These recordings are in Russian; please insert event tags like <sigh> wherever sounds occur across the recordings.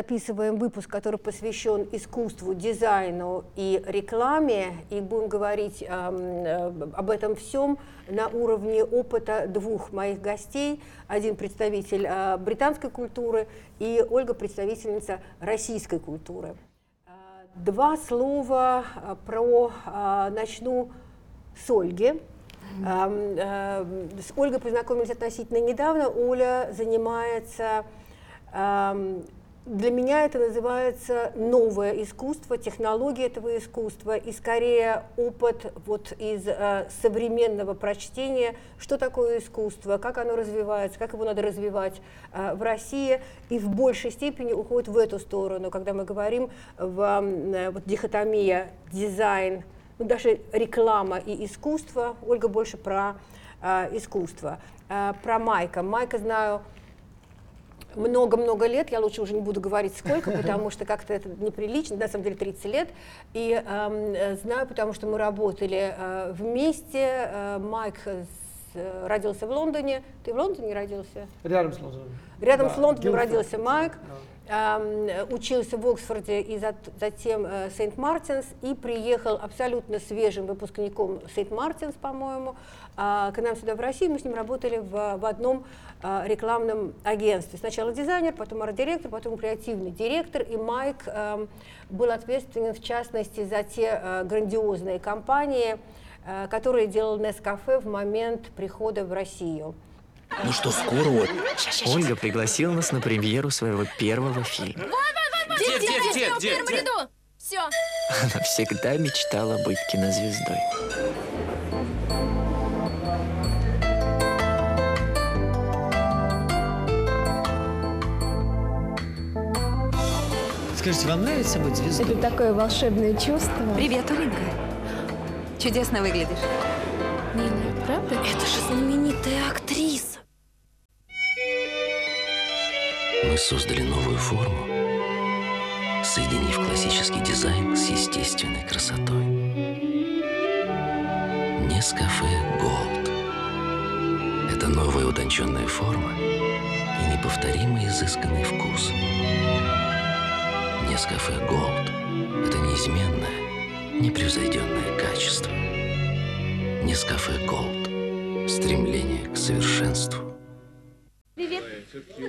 записываем выпуск, который посвящен искусству, дизайну и рекламе, и будем говорить э, об этом всем на уровне опыта двух моих гостей. Один представитель э, британской культуры и Ольга представительница российской культуры. Два слова про начну с Ольги. С Ольгой познакомились относительно недавно. Оля занимается для меня это называется новое искусство, технология этого искусства и скорее опыт вот из э, современного прочтения, что такое искусство, как оно развивается, как его надо развивать э, в России, и в большей степени уходит в эту сторону, когда мы говорим в э, вот, дихотомия дизайн, ну, даже реклама и искусство. Ольга больше про э, искусство. Э, про Майка. Майка знаю много-много лет, я лучше уже не буду говорить сколько, потому что как-то это неприлично, на самом деле 30 лет, и э, знаю, потому что мы работали э, вместе, э, Майк э, родился в Лондоне, ты в Лондоне родился? Рядом с Лондоном. Рядом да, с Лондоном Гилфорд. родился Майк. Да учился в Оксфорде и затем э, Сент-Мартинс, и приехал абсолютно свежим выпускником Сент-Мартинс, по-моему, а, к нам сюда в Россию. Мы с ним работали в, в одном а, рекламном агентстве. Сначала дизайнер, потом арт-директор, потом креативный директор, и Майк эм, был ответственен, в частности, за те э, грандиозные компании, э, которые делал Нескафе в момент прихода в Россию. Ну что, скоро вот. Ольга пригласила нас на премьеру своего первого фильма. Вот, вот, вот, где, где, где, где, в первом ряду. Все. Она всегда мечтала быть кинозвездой. Скажите, вам нравится быть звездой? Это такое волшебное чувство. Привет, Оленька. Чудесно выглядишь. Создали новую форму, соединив классический дизайн с естественной красотой. Нескафе Голд. Это новая утонченная форма и неповторимый изысканный вкус. Нескафе Голд – это неизменное, непревзойденное качество. Нескафе Голд – стремление к совершенству.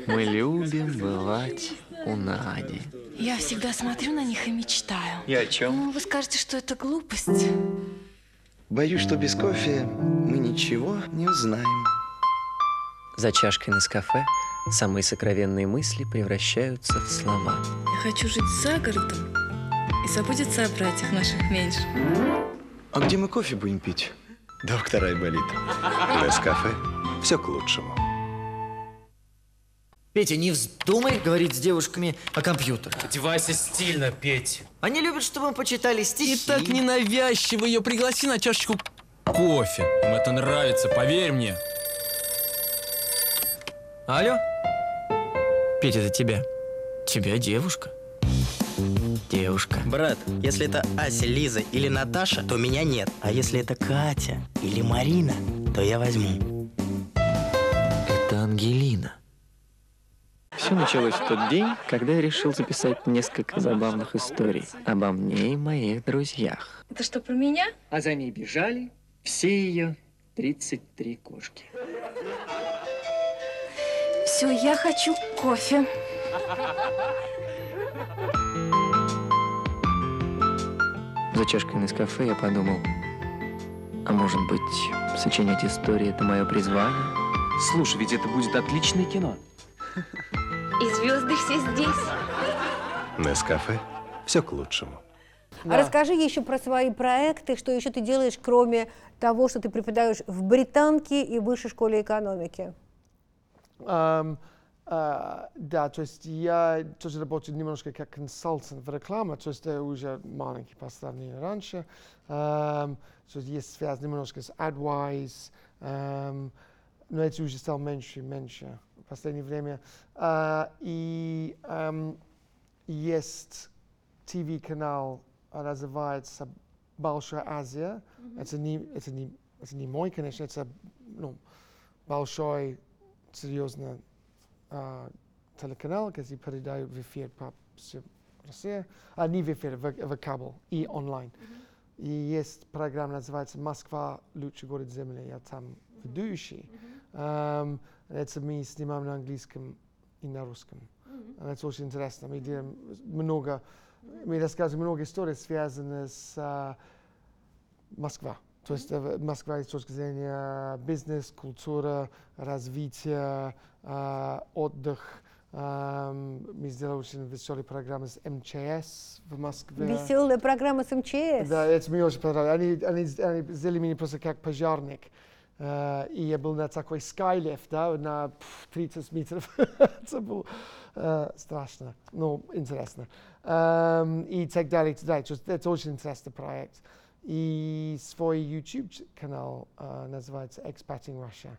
Мы любим бывать у Нади. Я всегда смотрю на них и мечтаю. И о чем? Ну, вы скажете, что это глупость. Боюсь, что без кофе мы ничего не узнаем. За чашкой на кафе самые сокровенные мысли превращаются в слова. Я хочу жить за городом и заботиться о братьях наших меньше. А где мы кофе будем пить? Доктор Айболит. Нескафе. Все к лучшему. Петя, не вздумай говорить с девушками о компьютерах. Одевайся стильно, Петь. Они любят, чтобы мы почитали стихи. И так ненавязчиво ее пригласи на чашечку кофе. Им это нравится, поверь мне. Алло? Петя, это тебя. Тебя девушка. Девушка. Брат, если это Ася, Лиза или Наташа, то меня нет. А если это Катя или Марина, то я возьму. Это Ангелина. Все началось в тот день, когда я решил записать несколько забавных историй обо мне и моих друзьях. Это что, про меня? А за ней бежали все ее 33 кошки. Все, я хочу кофе. За чашкой на кафе я подумал, а может быть, сочинять истории – это мое призвание? Слушай, ведь это будет отличное кино. И звезды все здесь. Нескафе. Все к лучшему. Да. А расскажи еще про свои проекты, что еще ты делаешь, кроме того, что ты преподаешь в Британке и высшей школе экономики. Um, uh, да, то есть я тоже работаю немножко как консультант в рекламе, то есть это уже маленький по сравнению раньше. Um, то есть есть связь немножко с AdWise, um, но это уже стало меньше и меньше последнее время. Uh, и um, есть ТВ-канал, называется Большая Азия. Mm-hmm. Это, не, это, не, это не мой, конечно, это ну, большой, серьезный uh, телеканал, где передают в эфир по всей России, а не в эфир, в, в кабел и онлайн. И есть программа, называется «Москва – лучший город Земли». Я там ведущий. Um, это мы снимаем на английском и на русском. Это очень интересно. Мы делаем много, мы рассказываем много историй, связанных с uh, Москвой. То есть Москва с точки зрения бизнес, культура, развития, э, отдых. Э, мы сделали очень веселые программы с МЧС в Москве. Веселая программа с МЧС? Да, это мне очень понравилось. Они, они, они сделали меня просто как пожарник. Uh, и я был на такой скайлифт, да, на пф, 30 метров. <laughs> это было uh, страшно, но интересно. Um, и так далее, и так далее. Это очень интересный проект. И свой YouTube-канал uh, называется Expating Russia.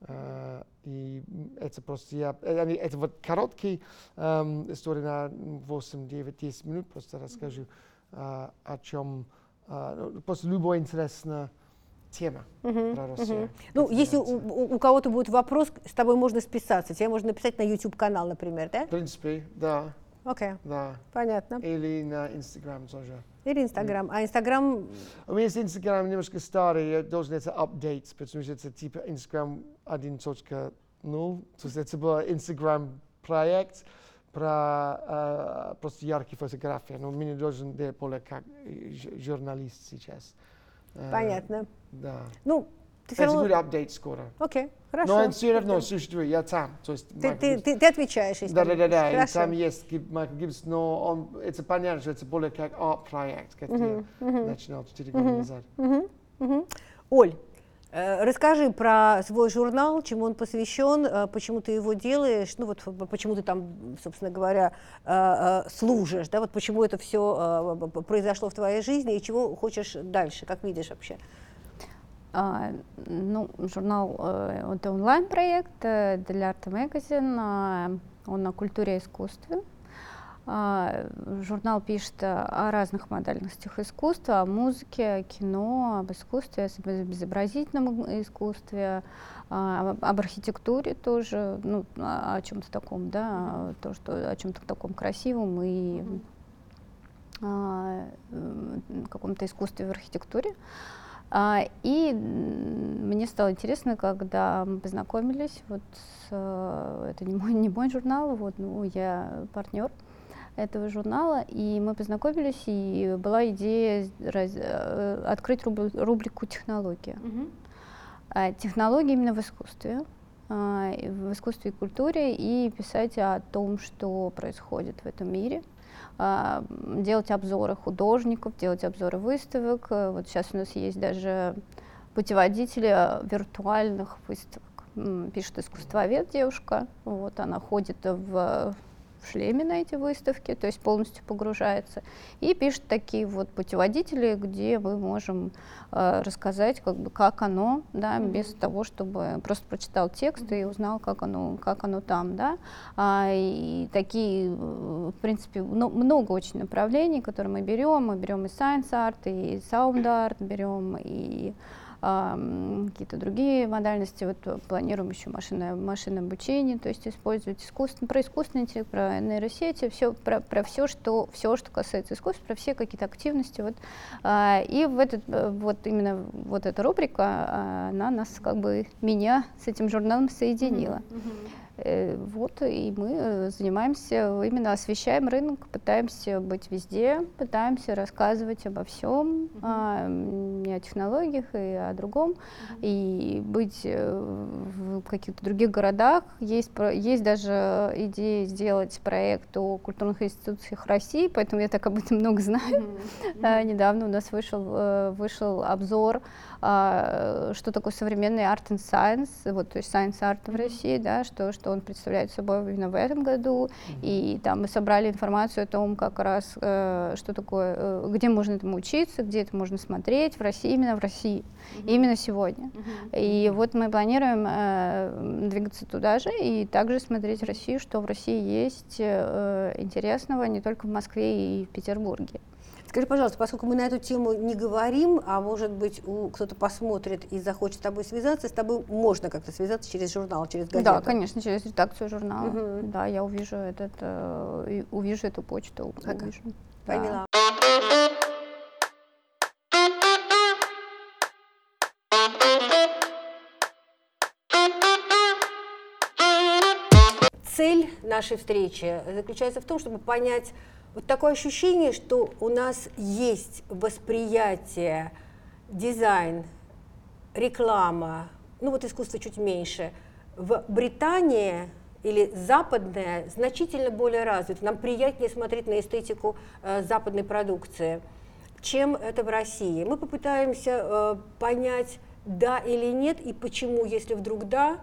Uh, и это просто я, это, вот короткий um, история на 8, 9, 10 минут, просто расскажу uh, о чем, uh, просто любой интересная тема Мгм, про Россию. мгм. Ну, если у, у- кого-то будет вопрос, с тобой можно списаться. Тебе можно написать на YouTube-канал, например, да? В принципе, да, Окей, да. понятно. Или на Инстаграм тоже. Или Инстаграм. А Инстаграм, У меня есть Инстаграм немножко старый, я должен это апдейт, потому что это типа Инстаграм 1.0. То есть это был Инстаграм проект про э, просто яркие фотографии. Но меня должен делать более как журналист сейчас. Э, понятно. Да. Ну, ты все Это будет равно... апдейт скоро. Окей, хорошо. Но все равно существует, я там. То есть Ты, ты, ты, ты отвечаешь, если Да, да, да, да. И Хорошо. там есть Майкл Гибсон, но он, это понятно, что это более как арт-проект, как я начинал 4 года назад. Мгм, мгм. Оль, расскажи про свой журнал, чему он посвящен, э, почему ты его делаешь, ну вот почему ты там, собственно говоря, э, э, служишь, да, вот почему это все произошло в твоей жизни и чего хочешь дальше, как видишь вообще. А, ну, журнал э, это онлайн-проект э, для Art Magazine, он о культуре и искусстве. А, Журнал пишет о разных модальностях искусства, о музыке, о кино, об искусстве, об изобразительном искусстве, а, об архитектуре тоже, ну, о чем-то таком, да, то, что, о чем-то таком красивом и а, каком-то искусстве в архитектуре. А, И мне стало интересно, когда мы познакомились, вот с, э, это не мой, <laughs> не мой журнал, вот, ну, я партнер этого журнала, и мы познакомились, и была идея раз- э, открыть рубри- рубрику «Технология». А, Технологии именно в искусстве, а, в искусстве и культуре, и писать о том, что происходит в этом мире, а, делать обзоры художников, делать обзоры выставок. Э, Вот сейчас у нас есть даже путеводители виртуальных выставок. Пишет искусствовед девушка, вот она ходит в в шлеме на эти выставки, то есть полностью погружается, и пишет такие вот путеводители, где мы можем э, рассказать, как бы, как оно, да, без того, чтобы просто прочитал текст и узнал, как оно, как оно там, да. А, и такие, э, в принципе, ну, много очень направлений, которые мы берем. Мы берем и science art, и sound art берем, и какие-то другие модальности. Вот э, планируем еще машинное, машинное обучение, то есть использовать искусство, про искусственный интеллект, про нейросети, все, про, про все, что, все, что касается искусства, про все какие-то активности. Вот. А, и в этот, э, вот именно вот эта рубрика, а, она нас как бы, меня с этим журналом соединила. Э, Вот, и мы э, занимаемся, именно освещаем рынок, пытаемся быть везде, пытаемся рассказывать обо всем, а, м, и о технологиях, и о другом, и быть э, в каких-то других городах. Есть, есть даже идея сделать проект о культурных институциях России, поэтому я так об этом много знаю. <laughs> А, Недавно у нас вышел, э, вышел обзор, а, что такое современный art and science, вот, то есть science art в России, да, что, что он представляет собой именно в этом году. И там мы собрали информацию о том, как раз, э, что такое, э, где можно этому учиться, где это можно смотреть в России, именно в России, именно сегодня. И вот мы планируем э, двигаться туда же и также смотреть Россию, что в России есть интересного не только в Москве и в Петербурге. Скажи, пожалуйста, поскольку мы на эту тему не говорим, а может быть у, кто-то посмотрит и захочет с тобой связаться, с тобой можно как-то связаться через журнал, через газету? Да, конечно, через редакцию журнала. Угу. Да, я увижу этот, э, увижу эту почту. Ага. Увижу. Поняла. Да. Цель нашей встречи заключается в том, чтобы понять вот такое ощущение, что у нас есть восприятие, дизайн, реклама, ну вот искусство чуть меньше. В Британии или западное значительно более развито. Нам приятнее смотреть на эстетику э, западной продукции, чем это в России. Мы попытаемся э, понять, да или нет, и почему, если вдруг да,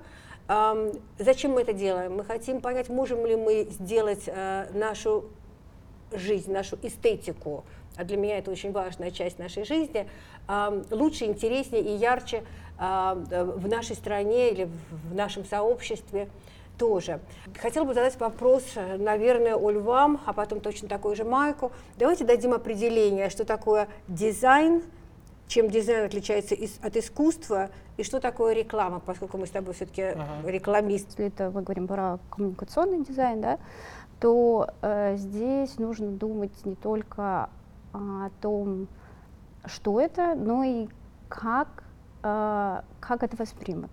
э, зачем мы это делаем. Мы хотим понять, можем ли мы сделать э, нашу жизнь, нашу эстетику, а для меня это очень важная часть нашей жизни, лучше, интереснее и ярче э, в нашей стране или в нашем сообществе тоже. Хотела бы задать вопрос, наверное, Оль вам, а потом точно такой же Майку. Давайте дадим определение, что такое дизайн, чем дизайн отличается от искусства, и что такое реклама, поскольку мы с тобой все-таки ага. рекламист. Если это мы говорим про коммуникационный дизайн, да, то э, здесь нужно думать не только о том, что это, но и как, э, как это воспримут.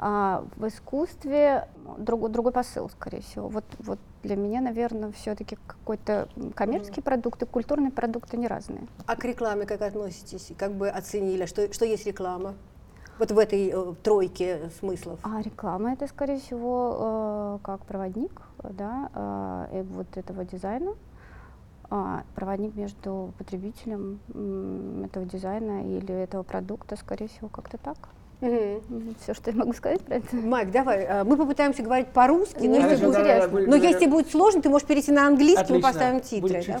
А в искусстве друг, другой посыл, скорее всего. Вот, вот для меня, наверное, все-таки какой-то коммерческий mm. продукт и культурный продукт, они разные. А к рекламе как относитесь? Как бы оценили, что, что есть реклама? Вот в этой э, тройке смыслов. А реклама это, скорее всего, э, как проводник да, э, вот этого дизайна, э, проводник между потребителем э, этого дизайна или этого продукта, скорее всего, как-то так. Угу. Все, что я могу сказать про это. Майк, давай. А, мы попытаемся говорить по-русски, но, если, будет, да, да, но если будет сложно, ты можешь перейти на английский, Отлично. мы поставим титры. Будет чуть да?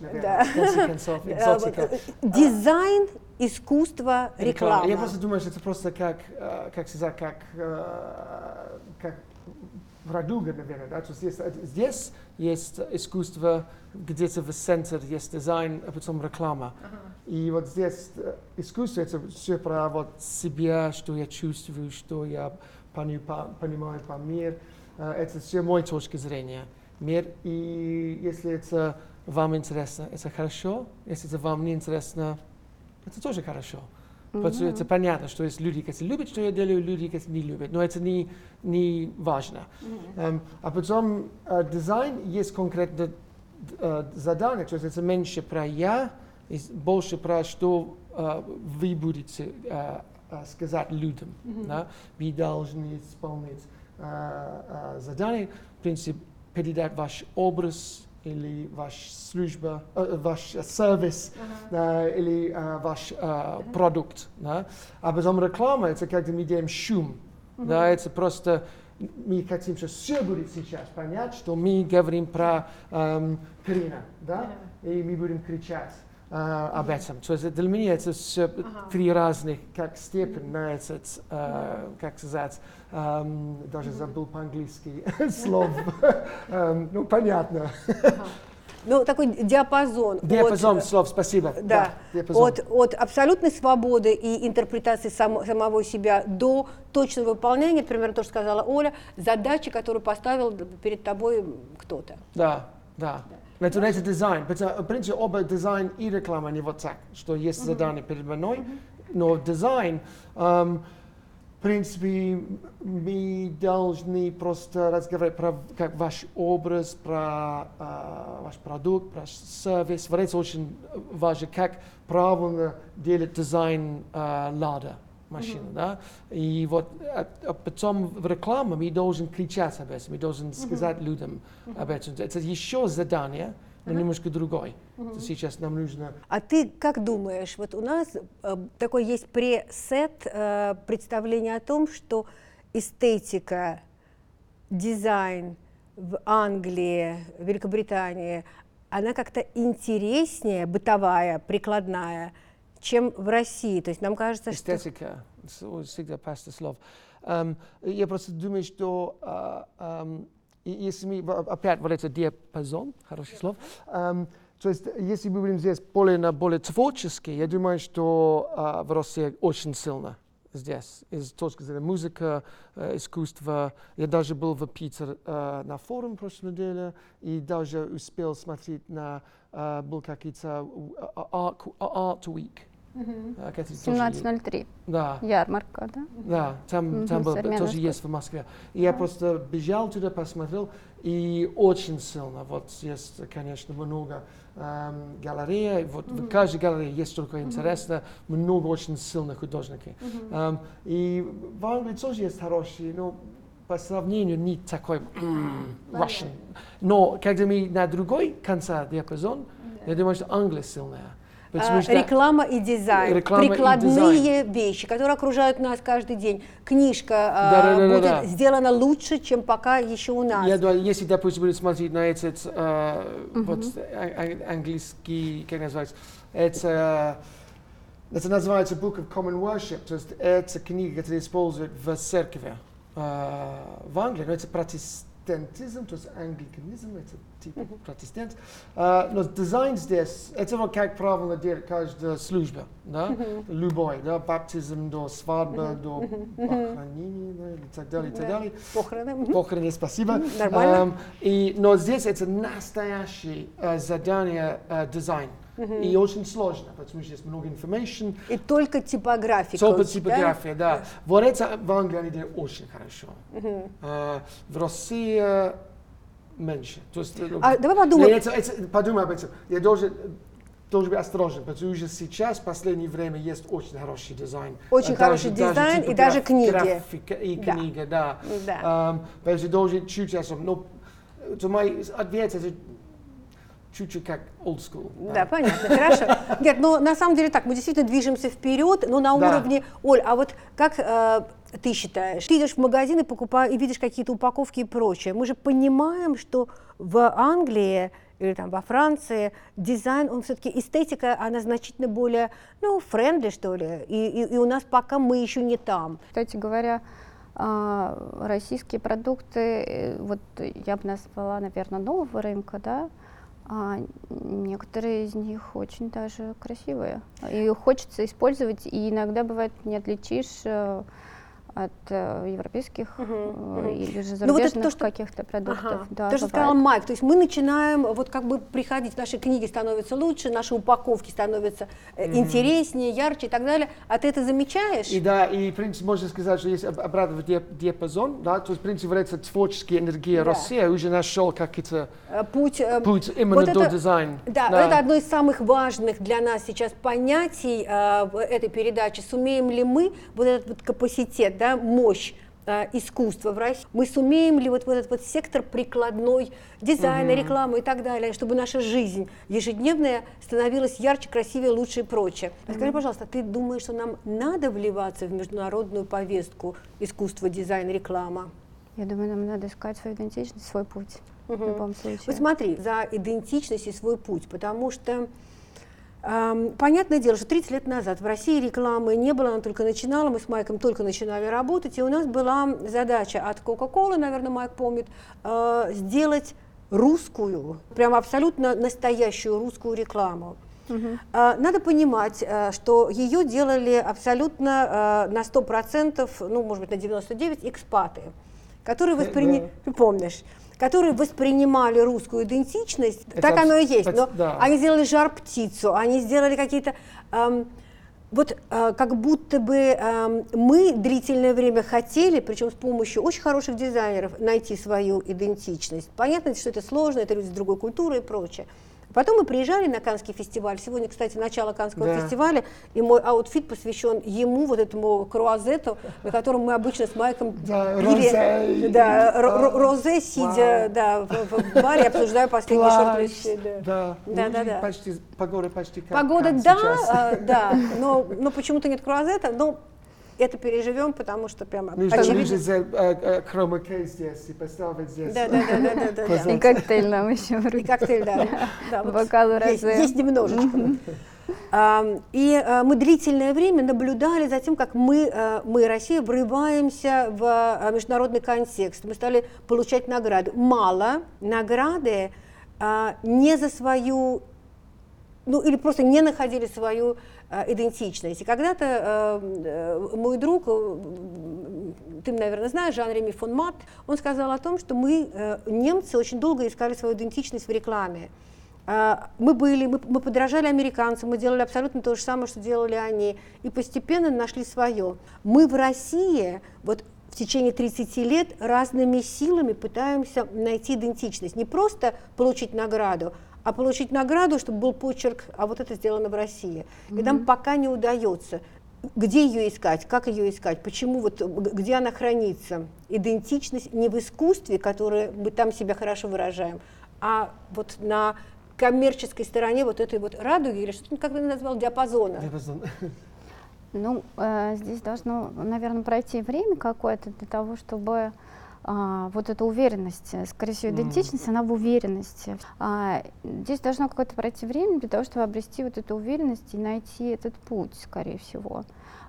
наверное, да. концов, <laughs> экзотика. Дизайн, искусство, реклама. Я просто думаю, что это просто как, э, как сказать, как, э, как радуга, наверное, да, то есть здесь, здесь есть искусство, где-то в центре есть дизайн, а потом реклама. Uh-huh. И вот здесь э, искусство это все про вот себя, что я чувствую, что я понимаю по мир. Э, это все моя точка зрения. Мир, и если это вам интересно, это хорошо. Если это вам не интересно, это тоже хорошо. Потому что это понятно, что есть люди, которые любят, что я делаю, люди, которые не любят. Но это не, не важно. Um, а потом uh, дизайн есть конкретно uh, задание, то есть это меньше про я, и больше про что uh, вы будете uh, uh, сказать людям. Mm-hmm. Да? Вы должны исполнить uh, uh, задание, в принципе, передать ваш образ, или ваш служба, э, ваш сервис uh-huh. э, или э, ваш э, продукт. Да? А потом реклама это когда мы делаем шум. Uh-huh. Да? Это просто мы хотим, что все будет сейчас понять, что мы говорим про эм, Карина, да? Uh-huh. и мы будем кричать. Uh, об этом. То есть для меня это все uh-huh. три разных как степени на этот, uh, как сказать, um, даже забыл по-английски <laughs> слов. um, ну, понятно. Uh-huh. Ну, такой диапазон. Диапазон от, слов, спасибо. Да, да от, от абсолютной свободы и интерпретации сам, самого себя до точного выполнения, например, то, что сказала Оля, задачи, которую поставил перед тобой кто-то. Да, да. да. Это дизайн. В принципе, оба дизайн и реклама не вот так, что есть задание перед мной, но дизайн, um, в принципе, мы должны просто разговаривать про как ваш образ, про uh, ваш продукт, про сервис. Вот это очень важно, как правильно делать дизайн uh, лада машина, mm-hmm. да, и вот а, а потом в рекламе мы должны кричать об этом, мы должны сказать mm-hmm. людям mm-hmm. об этом. Это еще задание, но uh-huh. немножко другой. Uh-huh. Сейчас нам нужно... А ты как думаешь, вот у нас э, такой есть пресет э, представление о том, что эстетика, дизайн в Англии, Великобритании, она как-то интереснее, бытовая, прикладная, чем в России. То есть нам кажется, Эстетика, что... всегда паста слов. Um, я просто думаю, что uh, um, если мы, опять вот это диапазон, хорошее слово, um, То есть, если мы будем здесь более на более творческий, я думаю, что а, в России очень сильно здесь. Из точки зрения музыка, э, искусства. Я даже был в Питер э, на форум прошлой неделе и даже успел смотреть на, э, был какие-то э, Art, Art Week. Мгм. Э, какие-то тоже 17.03. Да. Ярмарка, да? Да, там, Мгм, там был, тоже есть в Москве. И я просто бежал туда, посмотрел, и очень сильно. Вот есть, конечно, много эм, галерей. Вот в Мгм. каждой галерее есть что-то Мгм. интересное, много очень сильных художников. Мгм. Эм, и в Англии тоже есть хорошие, но по сравнению не такой Russian. Но когда мы на другой конце диапазон, я думаю, что Англия сильная. Потому А, что- реклама и дизайн, Реклама и прикладные вещи, которые окружают нас каждый день. Книжка а, Да-да-да-да-да. будет сделана лучше, чем пока еще у нас. Я думаю, если, допустим, будем смотреть на этот э, Мгм. вот, а- английский, как называется, это, это называется Book of Common Worship, то есть это книга, которая используют в церкви э, в Англии, но это протестантизм, то есть англиканизм, это типа протестант. Но дизайн здесь, это вот как правильно делать каждая служба, да, любой, да, баптизм до свадьбы, до похоронения, да, и так далее, и так Да. далее. Похороны. Похороны, спасибо. Нормально. И, но здесь это настоящее задание дизайн. Мгм. И очень сложно, потому что есть много информации. И только типографика. Только да? типография, да. Вот это в Англии делают очень хорошо. Мгм. Э, в России меньше. То есть, э, А давай подумаем. Это- это- подумай об этом. Я должен, должен быть осторожен, потому что сейчас, в последнее время, есть очень хороший дизайн. Очень Э, хороший дизайн и даже книги. графика И Да. книга, да. Да. Эм, потому что должен чуть особо. Но э, то мой ответ это чуть-чуть как old school. Да, понятно, хорошо. <laughs> Нет, но на самом деле так, мы действительно движемся вперед, но на Да. уровне, Оль, а вот как э, ты считаешь, ты идешь в магазин и покупаешь, и видишь какие-то упаковки и прочее, мы же понимаем, что в Англии или там во Франции дизайн, он все-таки эстетика, она значительно более, ну, friendly, что ли, и, и, и у нас пока мы еще не там. Кстати говоря, а, российские продукты, э, вот я бы назвала, наверное, нового рынка, да, а некоторые из них очень даже красивые. И хочется использовать, и иногда бывает не отличишь э, от э, европейских э, или же Ну, вот это зарубежных то, что- каких-то продуктов. Ага. Да, То, что бывает. сказал Майк, то есть мы начинаем вот как бы приходить, наши книги становятся лучше, наши упаковки становятся Мгм. интереснее, ярче и так далее. А ты это замечаешь? И да, и в принципе можно сказать, что есть об- обратный диап- диапазон, да, то есть в принципе эта творческая энергия Да. России уже нашел какой-то Э, Путь, э, путь именно вот до это- дизайна. Да, это одно из самых важных для нас сейчас понятий э, этой передаче. Сумеем ли мы вот этот вот капацитет, да, мощь э, искусства в России, мы сумеем ли вот в этот вот сектор прикладной дизайна, Мгм. рекламы и так далее, чтобы наша жизнь ежедневная становилась ярче, красивее, лучше и прочее. А Скажи, пожалуйста, ты думаешь, что нам надо вливаться в международную повестку искусства, дизайн, реклама? Я думаю, нам надо искать свою идентичность, свой путь в Мгм. любом случае. Вот смотри, за идентичность и свой путь, потому что понятное дело, что 30 лет назад в России рекламы не было, она только начинала, мы с Майком только начинали работать, и у нас была задача от Coca-Cola, наверное, Майк помнит, э, сделать русскую, прям абсолютно настоящую русскую рекламу. А, Надо понимать, э, что ее делали абсолютно на 100%, ну, может быть, на 99% экспаты, которые восприняли, ты помнишь, которые воспринимали русскую идентичность, Это так оно и есть, это- но да. они сделали жар-птицу, они сделали какие-то... эм, вот э, как будто бы эм, мы длительное время хотели, причем с помощью очень хороших дизайнеров, найти свою идентичность. Понятно, что это сложно, это люди с другой культурой и прочее. Потом мы приезжали на Канский фестиваль. Сегодня, кстати, начало Канского Да. фестиваля, и мой outfit посвящен ему, вот этому круазету, на котором мы обычно с Майком Да, пере- розе. да, ро- ро- розе, сидя да, в, в баре, обсуждаю последние Плащ, шорт-листы. да. Да, Ну, да, да. Почти, погода почти как, Погода, как да, сейчас. а, да, но, но почему-то нет круазета, но это переживем, потому что прямо Ну, очевидно. э, э, хромакей здесь и поставить здесь. Да, да, да, да, да, да, да. И коктейль нам еще И коктейль, да. да вот Бокал есть, есть немножечко. И э, мы длительное время наблюдали за тем, как мы, э, мы, Россия, врываемся в э, международный контекст. Мы стали получать награды. Мало награды не за свою ну или просто не находили свою э, идентичность. И когда-то э, э, мой друг, э, ты, наверное, знаешь, Жан-Реми фон Мат, он сказал о том, что мы, э, немцы, очень долго искали свою идентичность в рекламе. Э, мы были, мы, мы подражали американцам, мы делали абсолютно то же самое, что делали они, и постепенно нашли свое. Мы в России, вот в течение 30 лет разными силами пытаемся найти идентичность. Не просто получить награду, а получить награду, чтобы был почерк, а вот это сделано в России. Mm-hmm. И нам пока не удается. Где ее искать, как ее искать, почему вот, где она хранится. Идентичность не в искусстве, которое мы там себя хорошо выражаем, а вот на коммерческой стороне вот этой вот радуги, или что как ты назвал, диапазона. Диапазон. <laughs> Ну, э, здесь должно, наверное, пройти время какое-то для того, чтобы а, вот эта уверенность, скорее всего, идентичность, mm. она в уверенности. А, здесь должно какое-то пройти время для того, чтобы обрести вот эту уверенность и найти этот путь, скорее всего.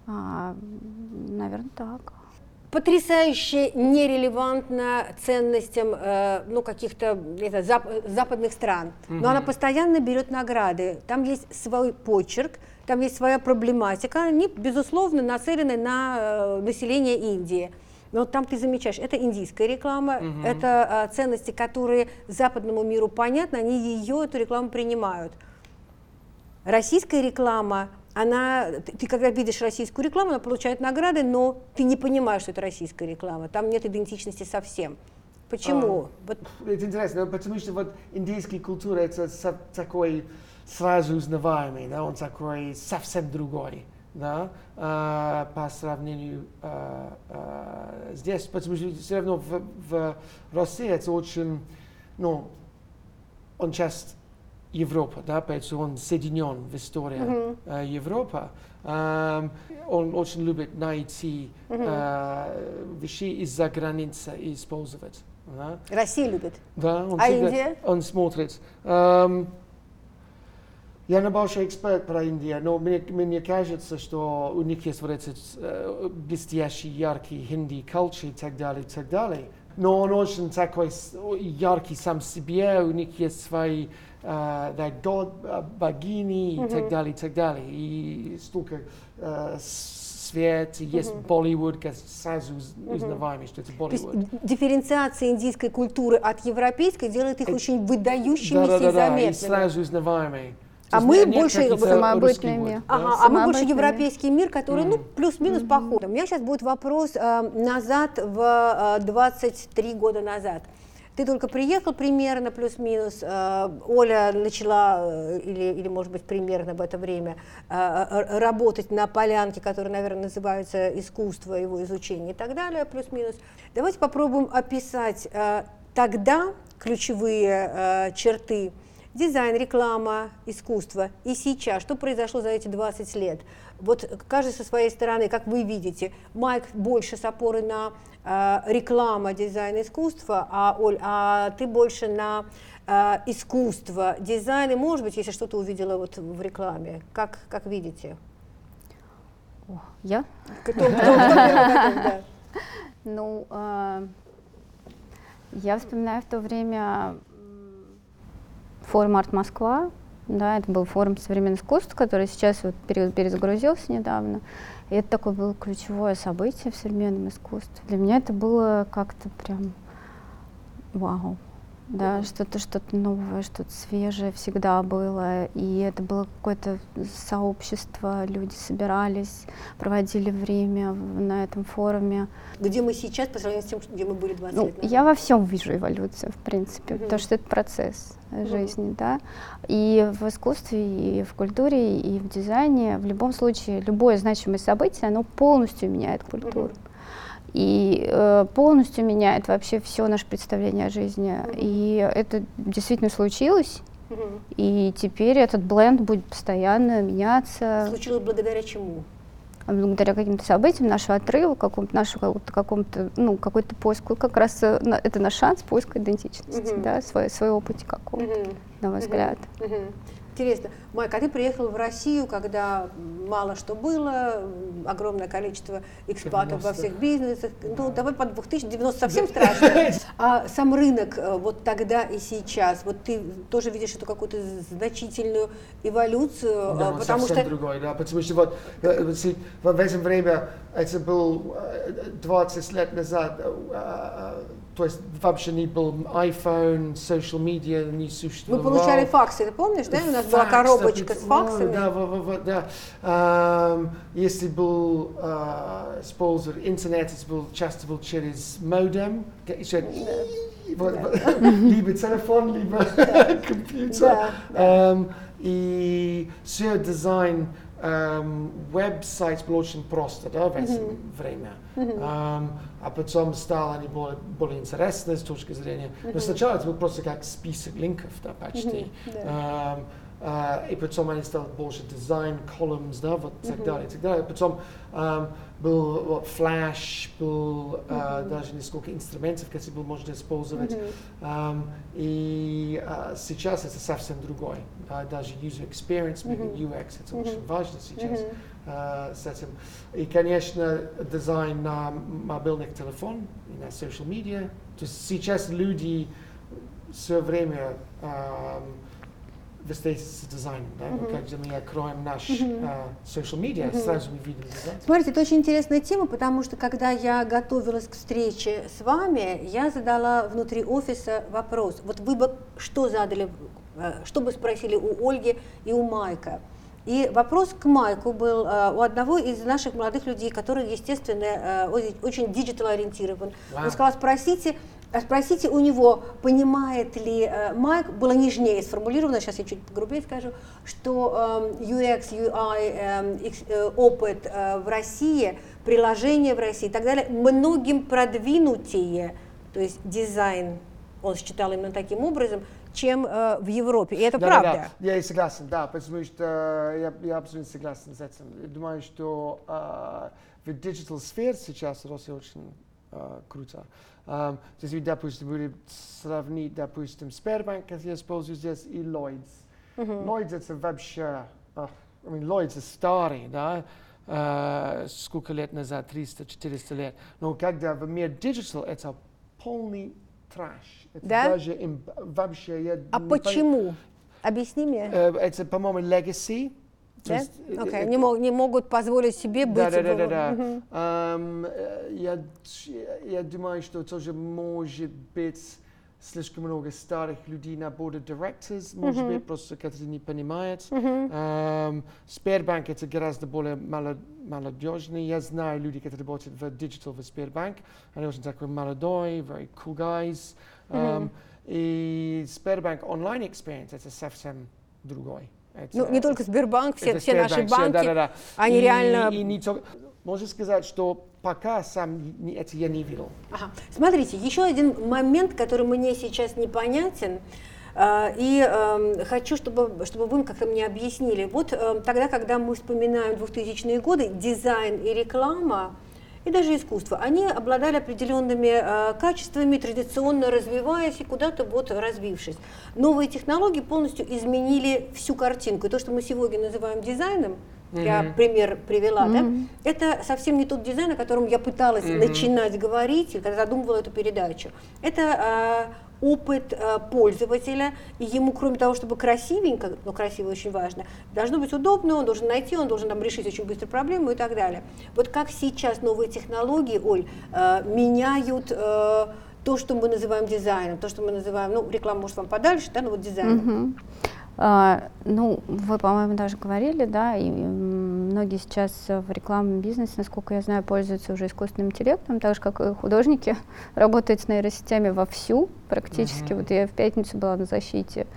А, наверное, так потрясающе нерелевантна ценностям э, ну, каких-то зап западных стран. Mm-hmm. Но она постоянно берет награды. Там есть свой почерк, там есть своя проблематика. Они, безусловно, нацелены на э, население Индии. Но там ты замечаешь, это индийская реклама, угу. это э, ценности, которые западному миру понятны, они ее, эту рекламу принимают. Российская реклама, она, ты, ты когда видишь российскую рекламу, она получает награды, но ты не понимаешь, что это российская реклама, там нет идентичности совсем. Почему? А, вот. Это интересно, потому что вот индийская культура это такой сразу узнаваемый, да, он такой совсем другой да, э, по сравнению э, э, здесь, потому что все равно в, в России это очень, ну, он часть Европы, да, поэтому он соединен в истории mm-hmm. э, Европы. Э, он очень любит найти mm-hmm. э, вещи из-за границы и использовать. Да? Россия любит. Да, он а всегда, Индия? Он смотрит. Эм, я не большой эксперт про Индию, но мне, мне кажется, что у них есть вот этот блестящий, яркий хинди culture и так далее, и так далее. Но он очень такой яркий сам себе, у них есть свои э, да, год, богини mm-hmm. и так далее, и так далее. И столько э, свет, есть mm-hmm. Болливуд, сразу mm-hmm. узнаваемый, что это Болливуд. Дифференциация индийской культуры от европейской делает их э, очень выдающимися да, да, да, и заметными. Да, и сразу узнаваемые. А мы больше самобытный мир. Ага, а мы больше европейский мир, который, ну, плюс-минус похож. У меня сейчас будет вопрос э, назад в э, 23 года назад. Ты только приехал примерно плюс-минус, э, Оля начала, э, или, или, может быть, примерно в это время, э, работать на полянке, которая, наверное, называется искусство, его изучение и так далее, плюс-минус. Давайте попробуем описать тогда ключевые черты дизайн, реклама, искусство. И сейчас, что произошло за эти 20 лет? Вот каждый со своей стороны, как вы видите, Майк больше с опоры на э, реклама, дизайн, искусство, а, Оль, а ты больше на э, искусство, дизайн, и, может быть, если что-то увидела вот в рекламе. Как, как видите? О, я? Кто, кто, кто, да. Ну, э, я вспоминаю в то время форум «Арт Москва». Да, это был форум современного искусства, который сейчас вот перезагрузился недавно. И это такое было ключевое событие в современном искусстве. Для меня это было как-то прям вау да, что-то что-то новое, что-то свежее всегда было, и это было какое-то сообщество, люди собирались, проводили время на этом форуме. Где мы сейчас по сравнению с тем, где мы были 20 ну, лет назад? Я во всем вижу эволюцию, в принципе, mm-hmm. потому что это процесс жизни, mm-hmm. да, и в искусстве, и в культуре, и в дизайне, в любом случае, любое значимое событие, оно полностью меняет культуру. Mm-hmm и э, полностью меняет вообще все наше представление о жизни. И это действительно случилось. И теперь этот бленд будет постоянно меняться. Случилось благодаря чему? благодаря каким-то событиям, нашего отрыва, какому-то нашему какому-то, ну, какой-то поиску, как раз э, это наш шанс поиска идентичности, uh-huh. да, свой, своего пути какого-то, uh-huh. на мой uh-huh. взгляд. Uh-huh. Интересно. Майк, а ты приехал в Россию, когда мало что было, огромное количество экспатов во всех бизнесах. Ну, давай по 2090 совсем страшно. <laughs> А сам рынок э, вот тогда и сейчас, вот ты тоже видишь эту какую-то значительную эволюцию, Да, э, он потому совсем что другой, да, потому что вот, э, в это время, это был э, 20 лет назад, э, э, то есть вообще не был iPhone, social media не вы существовало. получали факсы, ты помнишь, да? У нас была Факс, коробочка да, с факсами. Да, вот, вот, да. Эм, если был э, использован интернет, это был часто был через модем, вот, <laughs> либо телефон, либо <laughs> компьютер. Эм, и все дизайн эм, веб-сайт был очень просто, да, в это время. А потом стало они более, более интересны с точки зрения. Но Мгм. сначала это был просто как список линков, да, почти. Мгм, Эм, э, и потом они стали больше дизайн, columns, да, вот так Мгм. далее, и так далее. Потом эм, был вот, Flash, был Мгм. даже несколько инструментов, которые было можно использовать. Мгм. Эм, и э, сейчас это совсем другой. Да, даже user experience, Мгм. UX, это Мгм. очень важно сейчас Мгм. Э, с этим. И, конечно, дизайн на мобильных телефонах и на social media. То есть сейчас люди все время эм, встретятся с дизайном. Да? Мгм. Когда мы откроем наш э, social media, Мгм. сразу мы видим дизайн. Смотрите, это очень интересная тема, потому что когда я готовилась к встрече с вами, я задала внутри офиса вопрос. Вот вы бы что задали, э, что бы спросили у Ольги и у Майка? И вопрос к Майку был э, у одного из наших молодых людей, который, естественно, э, очень digital ориентирован. Вау. Он сказал, спросите, а спросите у него, понимает ли э, Майк, было нежнее сформулировано, сейчас я чуть погрубее скажу, что эм, UX, UI, эм, э, опыт э, в России, приложения в России и так далее, многим продвинутее, то есть дизайн, он считал именно таким образом, чем э, в Европе. И это Да, правда. Да, да, я согласен, да, потому что я, я абсолютно согласен с этим. Я думаю, что э, в digital сфере сейчас Россия очень э, круто. Um, если, допустим, будем сравнить, допустим, Сбербанк, который я использую здесь, и Lloyds. Мгм. Lloyds это вообще, uh, I mean, Lloyds старый, да, э, сколько лет назад, 300-400 лет. Но когда в мир digital, это полный трэш. Это Да? даже им, вообще я А почему? Объясни мне. Э, Это, по-моему, legacy. Да? есть, Окей, э, не, мог- не могут позволить себе быть... Да, да, да, да, да. Э, я, я думаю, что тоже может быть слишком много старых людей на board of directors, может быть, просто которые не понимают. Эм, Сбербанк это гораздо более молодежный. Я знаю людей, которые работают в digital в Сбербанк. Они очень такой молодой, very cool guys. Эм. И Сбербанк онлайн experience это совсем другой. Это- Ну, не только Сбербанк, все, наши банки, они И- реально... и не только- можно сказать, что пока сам это я не видел. Ага. Смотрите, еще один момент, который мне сейчас непонятен, э, и эм, хочу, чтобы, чтобы вы как-то мне объяснили. Вот эм, тогда, когда мы вспоминаем 2000-е годы, дизайн и реклама, и даже искусство, они обладали определенными э, качествами, традиционно развиваясь и куда-то вот развившись. Новые технологии полностью изменили всю картинку. И то, что мы сегодня называем дизайном, я пример привела, да, это совсем не тот дизайн, о котором я пыталась начинать говорить, когда задумывала эту передачу. Это э, опыт э, пользователя, и ему, кроме того, чтобы красивенько, но красиво очень важно, должно быть удобно, он должен найти, он должен там решить очень быстро проблему и так далее. Вот как сейчас новые технологии, Оль, э, меняют э, то, что мы называем дизайном, то, что мы называем, ну, реклама, может, вам подальше, да, ну вот дизайном. Мгм. А, ну, вы, по-моему, даже говорили, да, и многие сейчас в рекламном бизнесе, насколько я знаю, пользуются уже искусственным интеллектом, так же, как и художники, <laughs> работают с нейросетями вовсю практически. Мгм. Вот я в пятницу была на защите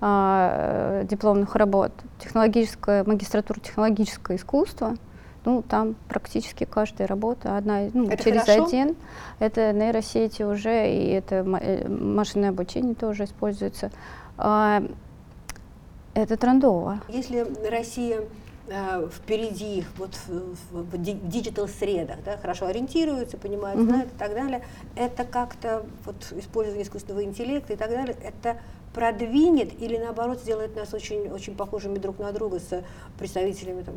а, дипломных работ. Технологическое, магистратура технологическое искусство, ну, там практически каждая работа одна, ну, Это через хорошо? один. Это нейросети уже, и это э, машинное обучение тоже используется. А, это трендово. Если Россия э, впереди вот в, в диджитал-средах, да, хорошо ориентируются, понимают, Мгм. знают и так далее, это как-то вот использование искусственного интеллекта и так далее, это продвинет или наоборот сделает нас очень, очень похожими друг на друга с представителями там,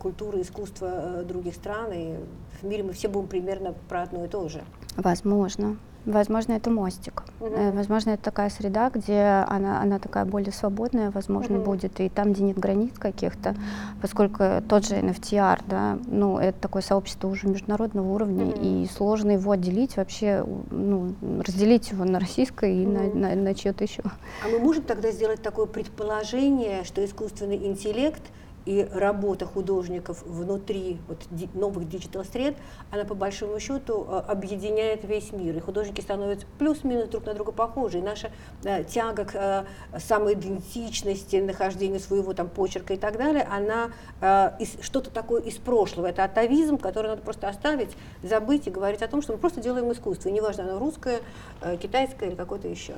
культуры, искусства э, других стран, и в мире мы все будем примерно про одно и то же. Возможно. Возможно, это мостик. Э, Возможно, это такая среда, где она, она такая более свободная, возможно, Мгм. будет, и там, где нет границ каких-то, поскольку тот же NFTR, да, ну, это такое сообщество уже международного уровня, Мгм. и сложно его отделить вообще, ну, разделить его на российское и на, Мгм. на, на чье-то еще. А мы можем тогда сделать такое предположение, что искусственный интеллект и работа художников внутри вот, ди- новых digital -сред, она по большому счету э, объединяет весь мир, и художники становятся плюс-минус друг на друга похожи, и наша э, тяга к э, самоидентичности, нахождению своего там почерка и так далее, она э, что-то такое из прошлого, это атавизм, который надо просто оставить, забыть и говорить о том, что мы просто делаем искусство, и неважно, оно русское, э, китайское или какое-то еще.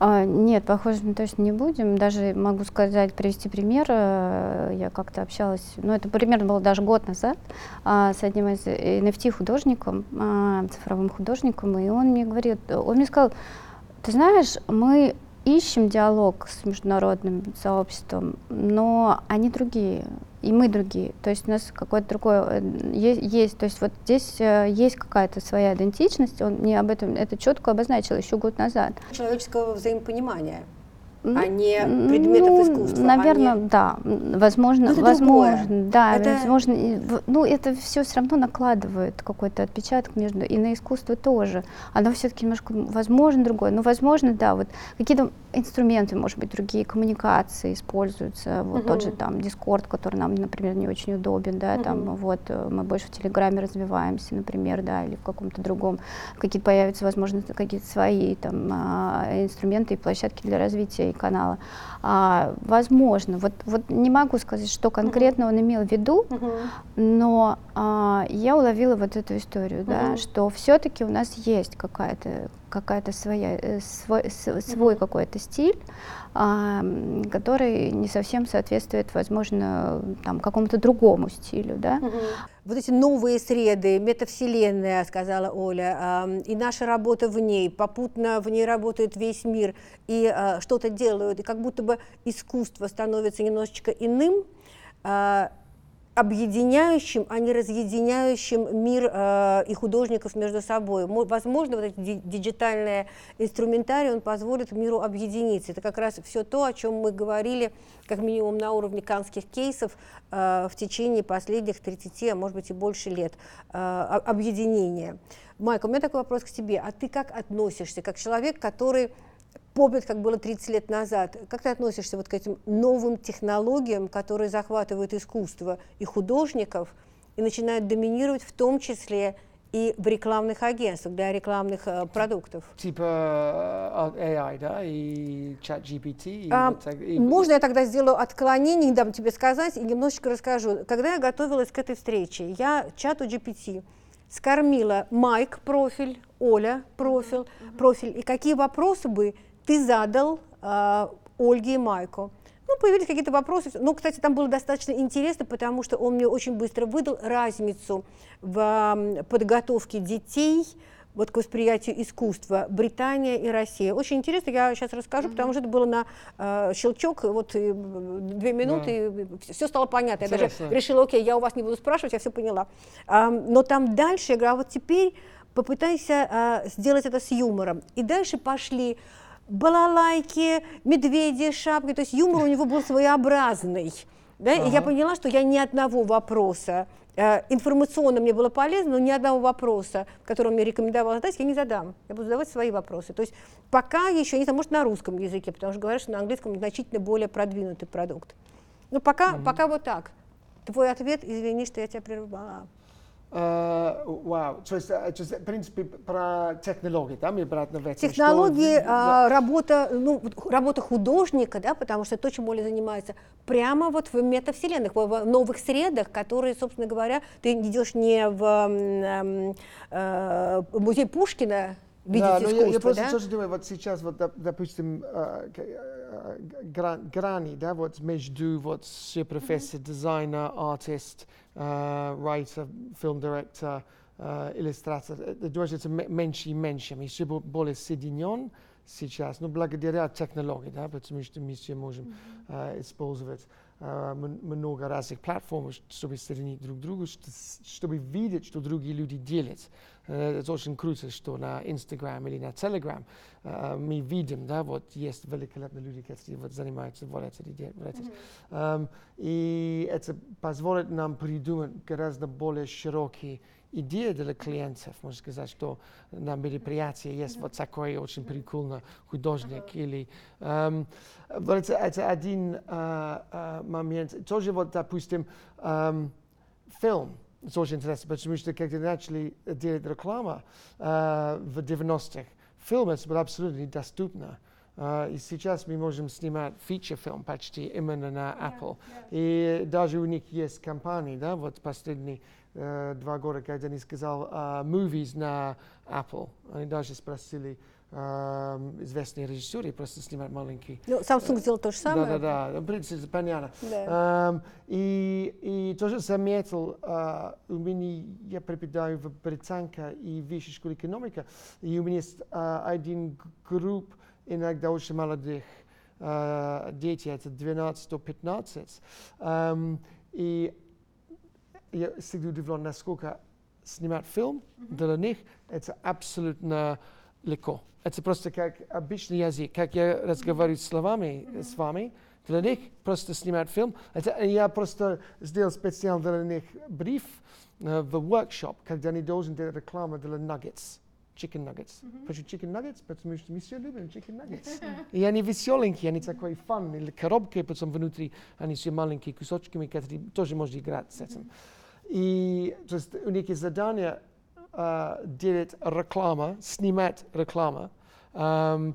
А, нет, похоже, мы точно не будем. Даже могу сказать, привести пример. э, Я как-то общалась, ну это примерно было даже год назад, а, с одним из NFT-художником, а, цифровым художником, и он мне говорит, он мне сказал, ты знаешь, мы ищем диалог с международным сообществом, но они другие, и мы другие. То есть у нас какое-то другое э, е- есть. То есть вот здесь э, есть какая-то своя идентичность. Он мне об этом это четко обозначил еще год назад. человеческого взаимопонимания, а не предметов ну, искусства. Наверное, они- да. М, Возможно, Но это возможно, другое. да, Это- возможно. Ну, это все все равно накладывает какой-то отпечаток между и на искусство тоже. Оно все-таки немножко, возможно, другое. Ну, возможно, да, вот какие-то инструменты, может быть, другие коммуникации используются. Вот тот же там Discord, который нам, например, не очень удобен, да, там Мгм. вот э, мы больше в Телеграме развиваемся, например, да, или в каком-то другом, какие-то появятся, возможно, какие-то свои там а, инструменты и площадки для развития канала. А, возможно, вот, вот не могу сказать, что конкретно он имел в виду, Мгм. но а, я уловила вот эту историю, да, Мгм. что все-таки у нас есть какая-то какая-то своя э, свой, свой какой-то стиль, а, м, который не совсем соответствует, возможно, там какому-то другому стилю, да. Вот эти новые среды, метавселенная, сказала Оля, а, и наша работа в ней, попутно в ней работает весь мир, и а, что-то делают, и как будто бы искусство становится немножечко иным, а, объединяющим, а не разъединяющим мир э, и художников между собой. Мо- Возможно, вот этот ди- диджитальный инструментарий, он позволит миру объединиться. Это как раз все то, о чем мы говорили, как минимум на уровне канских кейсов э, в течение последних 30, а может быть и больше лет э, объединения. Майк, у меня такой вопрос к тебе. А ты как относишься, как человек, который помнит, как было 30 лет назад. Как ты относишься вот к этим новым технологиям, которые захватывают искусство и художников и начинают доминировать в том числе и в рекламных агентствах для рекламных э, продуктов? Типа э, AI, да, и чат GPT. и А, вот так, и- можно я тогда сделаю отклонение, не дам тебе сказать, и немножечко расскажу. Когда я готовилась к этой встрече, я чату GPT скормила Майк профиль, Оля профиль, профиль, и какие вопросы бы ты задал а, Ольге и Майку. Ну, появились какие-то вопросы. Ну, кстати, там было достаточно интересно, потому что он мне очень быстро выдал разницу в подготовке детей вот к восприятию искусства Британия и Россия. Очень интересно, я сейчас расскажу, потому что это было на э, щелчок, вот и, две минуты, и все стало понятно. Я даже Интересно. решила, окей, я у вас не буду спрашивать, я все поняла. Ам, но там дальше я говорю, а вот теперь попытайся а, сделать это с юмором. И дальше пошли балалайки, медведи, шапки, то есть юмор у него был своеобразный. Да? И я Ага. поняла, что я ни одного вопроса, э, информационно мне было полезно, но ни одного вопроса, который мне рекомендовал задать, я не задам. Я буду задавать свои вопросы. То есть пока еще, не знаю, может, на русском языке, потому что говорят, что на английском значительно более продвинутый продукт. Ну, пока, пока вот так. Твой ответ, извини, что я тебя прервала. Э, Вау, то есть, то есть, в принципе, про технологии, да, мы обратно в что Технологии, да. а, работа, ну, работа художника, да, потому что то, чем Оля занимается, прямо вот в метавселенных, в, новых средах, которые, собственно говоря, ты идешь не в м, э, музей Пушкина видеть Да, но я, я искусство, просто да? тоже думаю, вот сейчас, вот, доп- допустим, э, э, гран- грани, да, вот между вот все профессии дизайнер, артист, writer, film director, э, иллюстратор. Это движется м- меньше и меньше. Мы сейчас, но благодаря технологии, да, потому что мы все можем э, использовать э, много разных платформ, чтобы соединить друг друга, что- чтобы видеть, что другие люди делают. Э, Это очень круто, что на Instagram или на Telegram э, мы видим, да, вот есть великолепные люди, которые вот занимаются вот этим. Вот этим. Эм, и это позволит нам придумать гораздо более широкие идеи для клиентов. Можно сказать, что на мероприятии есть вот такой очень прикольный художник. Или, эм, вот это, это один э, э, момент. Тоже вот, допустим, эм, фильм. Очень интересно, потому что когда начали делать рекламу э, в 90-х, фильм это было абсолютно недоступно. Uh, и сейчас мы можем снимать фичер-фильм почти именно на Apple. И даже у них есть компании, да, вот последние э, два года, когда они сказали uh, movies на Apple. Они даже спросили эм, известные режиссеры просто снимать маленькие Ну, Samsung сделал то же самое. да, да, да. В принципе, понятно. Да. Эм, и, и тоже заметил, э, у меня, я преподаю в Британке и высшей школе экономика, и у меня есть э, один групп иногда очень молодых э, детей, это 12 до 15. Эм, и я всегда удивлен, насколько снимать фильм для них это абсолютно легко. Это просто как обычный язык, как я разговариваю словами с вами. Для них просто снимать фильм. Это я просто сделал специально для них бриф э, в workshop, когда они должны делать рекламу для nuggets. Chicken nuggets. Почему chicken nuggets? Потому что мы все любим chicken nuggets. И они веселенькие, они такой фан. Или коробки, потом внутри они все маленькие кусочками, которые тоже можно играть с этим. И то есть у них есть задание э, делать рекламу, снимать рекламу эм,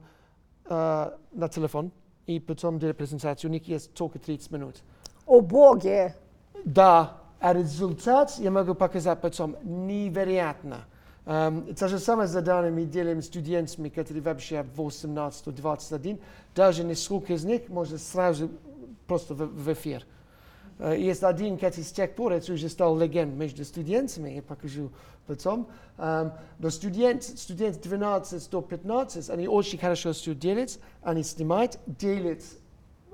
э, на телефон и потом делать презентацию. У них есть только 30 минут. О боге! Да, а результат я могу показать потом невероятно. Um, то же самое задание мы делаем студентами, которые вообще 18-21. Даже несколько из них можно сразу просто в, в эфир. Э, Есть один, который с тех пор это уже стал легенд между студентами, я покажу потом. Эм, но студент, студент 12 до 15, они очень хорошо все делают, они снимают, делают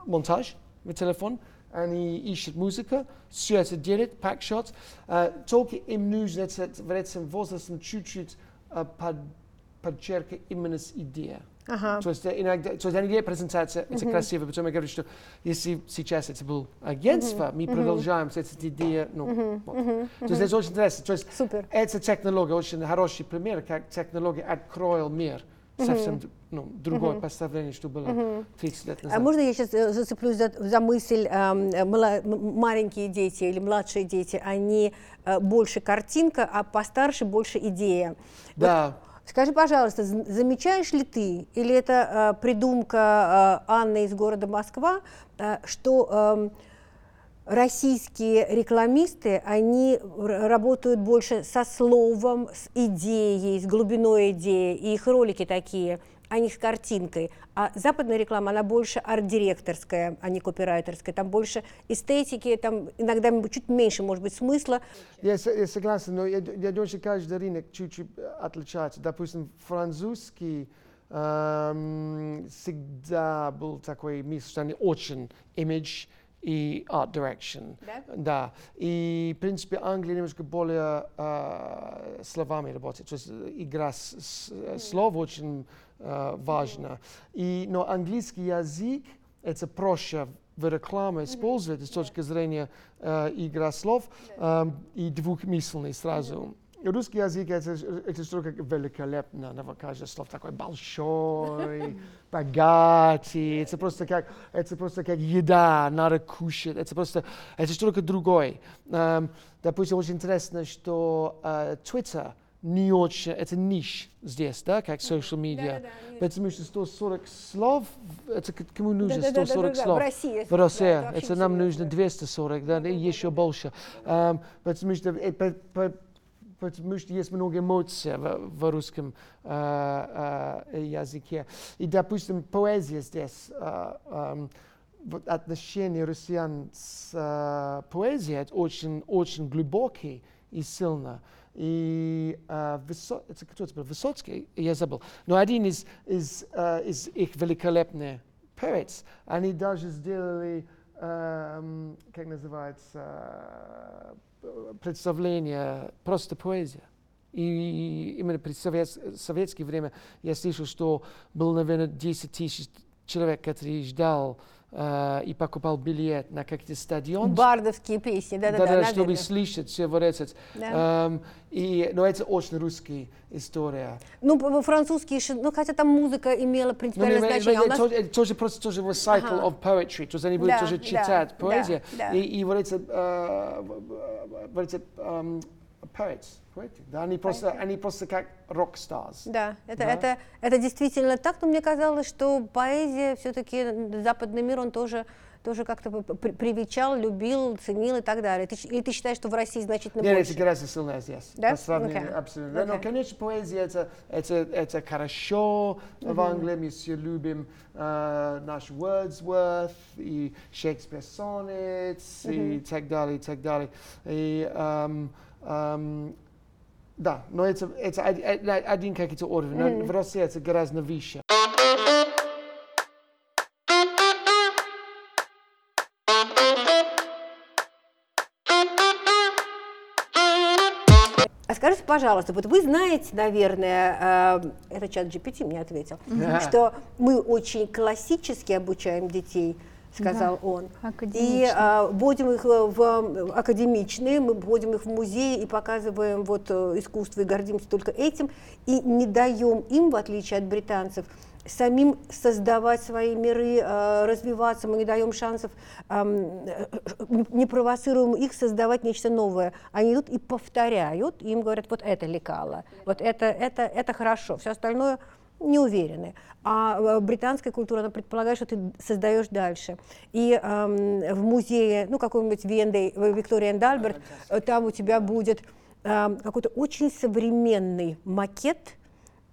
монтаж на телефон, они ищут музыку, все это делают, пакшот. Э, только им нужно это, в этом возрасте чуть-чуть э, под, подчеркивать именно с идея. То есть то есть они делают презентацию, это красиво, потом я говорю, что если сейчас это было агентство, мы продолжаем этой идеей, ну, вот. То есть это очень интересно. То есть Супер. эта технология очень хороший пример, как технология откроет мир. Совсем ну, другое представление, что было 30 лет назад. А можно я сейчас зацеплюсь за, за мысль, э, мала- маленькие дети или младшие дети, они э, больше картинка, а постарше больше идея. Да. Скажи, пожалуйста, замечаешь ли ты, или это э, придумка э, Анны из города Москва, э, что эм, российские рекламисты, они работают больше со словом, с идеей, с глубиной идеи, и их ролики такие, а не с картинкой. А западная реклама, она больше арт-директорская, а не копирайтерская. Там больше эстетики, там иногда чуть меньше, может быть, смысла. Я, я согласен, но я, я думаю, что каждый рынок чуть-чуть э, отличается. Допустим, французский эм, всегда был такой мисс, очень имидж и art direction. Да? Да. И, в принципе, Англия немножко более э, словами работает. То есть э, игра с, с- э, слов очень э, важна. И, но английский язык это проще в рекламе использовать с точки зрения э, игра слов эм, и двухмысленный сразу. Русский язык это, это штука великолепно, но каждое слово такой большой, <laughs> богатый, это просто как, это просто как еда, надо кушать, это просто, это что-то другое. Эм, допустим, очень интересно, что э, Twitter не очень, это ниш здесь, да, как social media, потому что 140 слов, это кому нужно Да-да-да-да-да, 140 в слов? России, В России, да, это нам нужно 240, да, и еще больше. Эм, потому что э, по- по- потому что есть много эмоций в, в русском э, э, языке. И, допустим, поэзия здесь, э, э, вот отношение россиян с э, поэзией очень, очень глубокий и сильно. И э? Высоцкий, я забыл. Но один из, из, э, из их великолепных поэтов, они даже сделали, эм, как называется, э, представление просто поэзия. И именно при совет, советское время я слышал, что было, наверное, 10 тысяч человек, которые ждал э, и покупал билет на какие-то стадион. Бардовские песни, да-да-да. Да, наверное. чтобы слышать все вот этот. Да. Эм, и, но это очень русская история. Ну, французские, ши- ну, хотя там музыка имела Ну, принципиальное не, значение. а у не, нас- тоже, это тоже просто тоже cycle Ага. of poetry, то есть они будут Да, тоже да, читать да, поэзию. да. И, и вот эти, э, вот эти эм, poets, poetic, да, они просто, они просто как рок-старс. Да, это, Да. Это, это действительно так, но мне казалось, что поэзия, все-таки западный мир, он тоже, тоже как-то при- привечал, любил, ценил и так далее. Ты, или ты считаешь, что в России значительно Нет, больше? это гораздо сильнее здесь. Да? По сравнению, Окей. абсолютно. Да, Но, конечно, поэзия это, это, это хорошо. В Мгм. Англии мы все любим э, наш Wordsworth и Shakespeare Sonnets и Мгм. так далее, и так далее. И, эм, эм, да, но это, это од- од- один какой-то уровень. Мгм. В России это гораздо выше. А скажите, пожалуйста, вот вы знаете, наверное, э, это чат GPT мне ответил, Мгм. что мы очень классически обучаем детей, сказал Да, он. И а, вводим их э, в э, академичные, мы вводим их в музеи и показываем вот э, искусство и гордимся только этим, и не даем им, в отличие от британцев, самим создавать свои миры, э, развиваться, мы не даем шансов, э, не- не провоцируем их создавать нечто новое. Они идут и повторяют, и им говорят, вот это лекало, вот это, это, это хорошо, все остальное не уверены. А э, британская культура, она предполагает, что ты создаешь дальше. И эм, в музее, ну, какой-нибудь Венды, Виктория энд Альберт, э, там у тебя будет эм, какой-то очень современный макет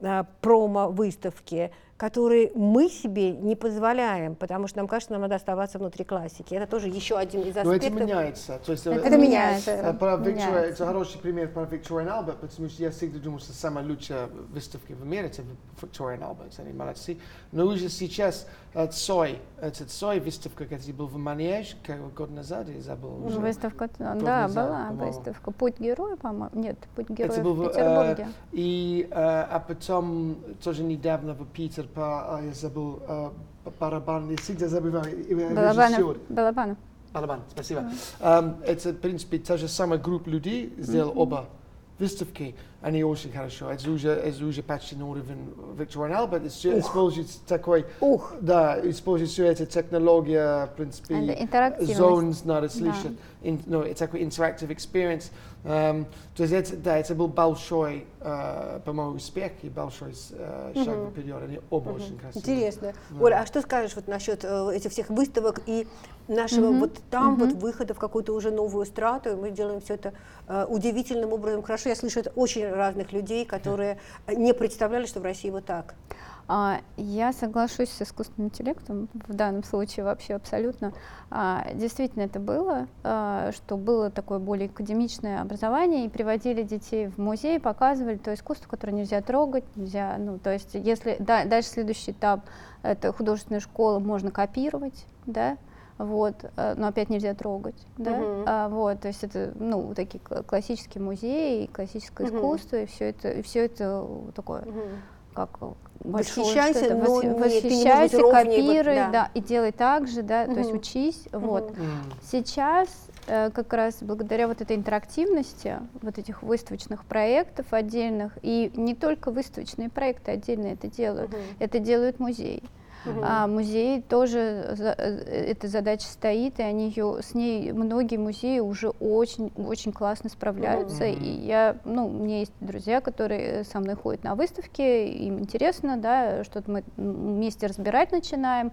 э, промо-выставки, который мы себе не позволяем, потому что нам кажется, нам надо оставаться внутри классики. Это тоже еще один из Но это аспектов. меняется. То есть, Это э, меняется. э, Про Виктора, Меняется. это хороший пример про Victorian Albert, потому что я всегда думал, что самая лучшая выставка в мире это Victorian Albert, они молодцы. Но уже сейчас э, Цой, этот Цой выставка, который был в Манеж как год назад, я забыл уже. Выставка, Год да, назад, была по-моему. выставка. Путь героя, по-моему. Нет, путь героя Это был в э, Петербурге. и, э, а потом тоже недавно в Питер, по, э, я забыл, э, барабан, я всегда забываю, э, Балабанов. Балабанов. Балабан, спасибо. Эм, это, в принципе, та же самая группа людей сделала Мгм. оба выставки. Они очень хорошо. Это уже, это уже почти на уровень Victorian Albert. Это всё Ух. использует такой... Да, использует всю эту технологию, в принципе. Это интерактивность. Zones надо Да. слышать. Ин- ну, это такой interactive experience. Эм, то есть это, да, это был большой, э, по-моему, успех и большой э, шаг Мгм. вперед. Они оба Мгм. очень красивые. Интересно. Да. Оля, а что скажешь вот насчет э, этих всех выставок и нашего Мгм. вот там Мгм. вот выхода в какую-то уже новую страту, и мы делаем все это э, удивительным образом хорошо. Я слышу это очень разных людей, которые э, не представляли, что в России вот так. А, Я соглашусь с искусственным интеллектом в данном случае вообще абсолютно. А, Действительно это было, а, что было такое более академичное образование, и приводили детей в музей, показывали то искусство, которое нельзя трогать, нельзя, ну, то есть если да- дальше следующий этап, это художественная школа, можно копировать, да, вот, э, но опять нельзя трогать, да, Мгм. А, вот, то есть это, ну, такие кла- классические музеи, классическое Мгм. искусство, и все это, и все это такое, как большое Восхищайся, но не- восхищайся, копируй, да. да. и делай так же, да, то есть учись, вот. Мгм. Сейчас э, как раз благодаря вот этой интерактивности, вот этих выставочных проектов отдельных, и не только выставочные проекты отдельно это делают, Мгм. это делают музеи. Угу. А музей тоже за, э, эта задача стоит, и они ее с ней многие музеи уже очень очень классно справляются. Угу. И я, ну, у меня есть друзья, которые со мной ходят на выставки, им интересно, да, что-то мы вместе разбирать начинаем.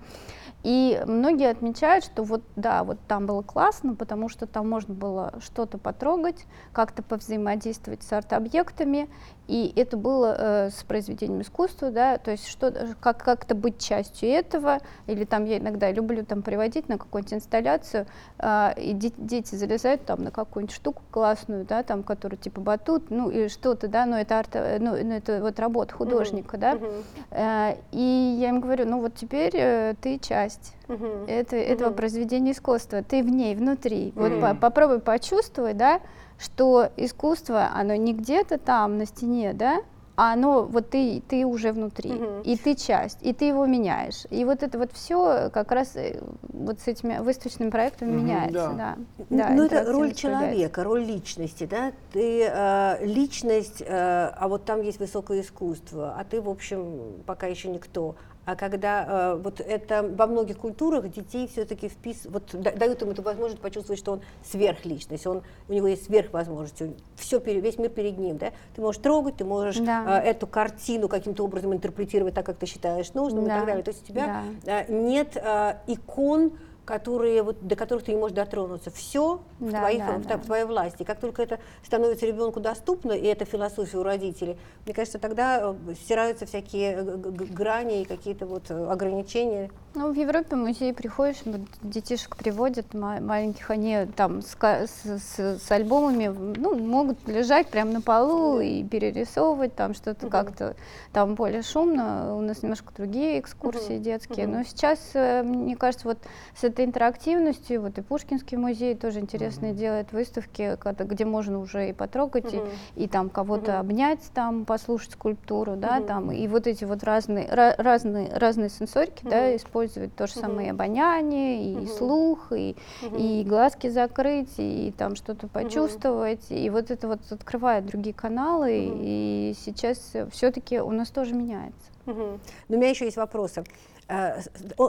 И многие отмечают, что вот да, вот там было классно, потому что там можно было что-то потрогать, как-то повзаимодействовать с арт-объектами, и это было э, с произведением искусства, да, то есть что, как, как-то быть частью этого, или там я иногда люблю там приводить на какую-нибудь инсталляцию, э, и де- дети залезают там на какую-нибудь штуку классную, да, там, которую типа батут, ну, или что-то, да, но это арт, ну, ну это вот работа художника, mm-hmm. да, mm-hmm. Э, и я им говорю, ну вот теперь э, ты часть mm-hmm. это, этого mm-hmm. произведения искусства, ты в ней, внутри, mm-hmm. вот по- попробуй почувствовать, да, что искусство, оно не где-то там на стене, да, а оно вот ты ты уже внутри угу. и ты часть и ты его меняешь. И вот это вот все как раз э, вот с этими выставочными проектами угу, меняется да, да, да ну это роль человека роль личности да. Ты э, личность э, а вот там есть высокое искусство а ты в общем пока еще никто а когда э, вот это во многих культурах детей все-таки впис, вот дают им эту возможность почувствовать, что он сверхличность, он, у него есть сверхвозможности, все, весь мир перед ним, да? Ты можешь трогать, ты можешь да. э, эту картину каким-то образом интерпретировать так, как ты считаешь нужным да. и так далее. То есть у тебя да. э, нет э, икон, которые, вот, до которых ты не можешь дотронуться. Все да, в, твоих, да, в, да. в твоей власти. Как только это становится ребенку доступно, и это философия у родителей, мне кажется, тогда э, стираются всякие э, грани и какие-то вот э, ограничения. Ну, в Европе в музей приходишь, детишек приводят маленьких, они там с, с, с, альбомами, ну, могут лежать прямо на полу и перерисовывать там что-то uh-huh. как-то, там более шумно, у нас немножко другие экскурсии uh-huh. детские, uh-huh. но сейчас, мне кажется, вот с этой интерактивностью, вот и Пушкинский музей тоже интересно uh-huh. делает выставки, где можно уже и потрогать, uh-huh. и, и там кого-то uh-huh. обнять, там послушать скульптуру, да, uh-huh. там, и вот эти вот разные, разные, разные сенсорики, uh-huh. да, используют то же самое угу. обоняние, и угу. слух, и, угу. и глазки закрыть, и там что-то почувствовать. Угу. И вот это вот открывает другие каналы, угу. и сейчас все-таки у нас тоже меняется. Угу. Но у меня еще есть вопросы. Э,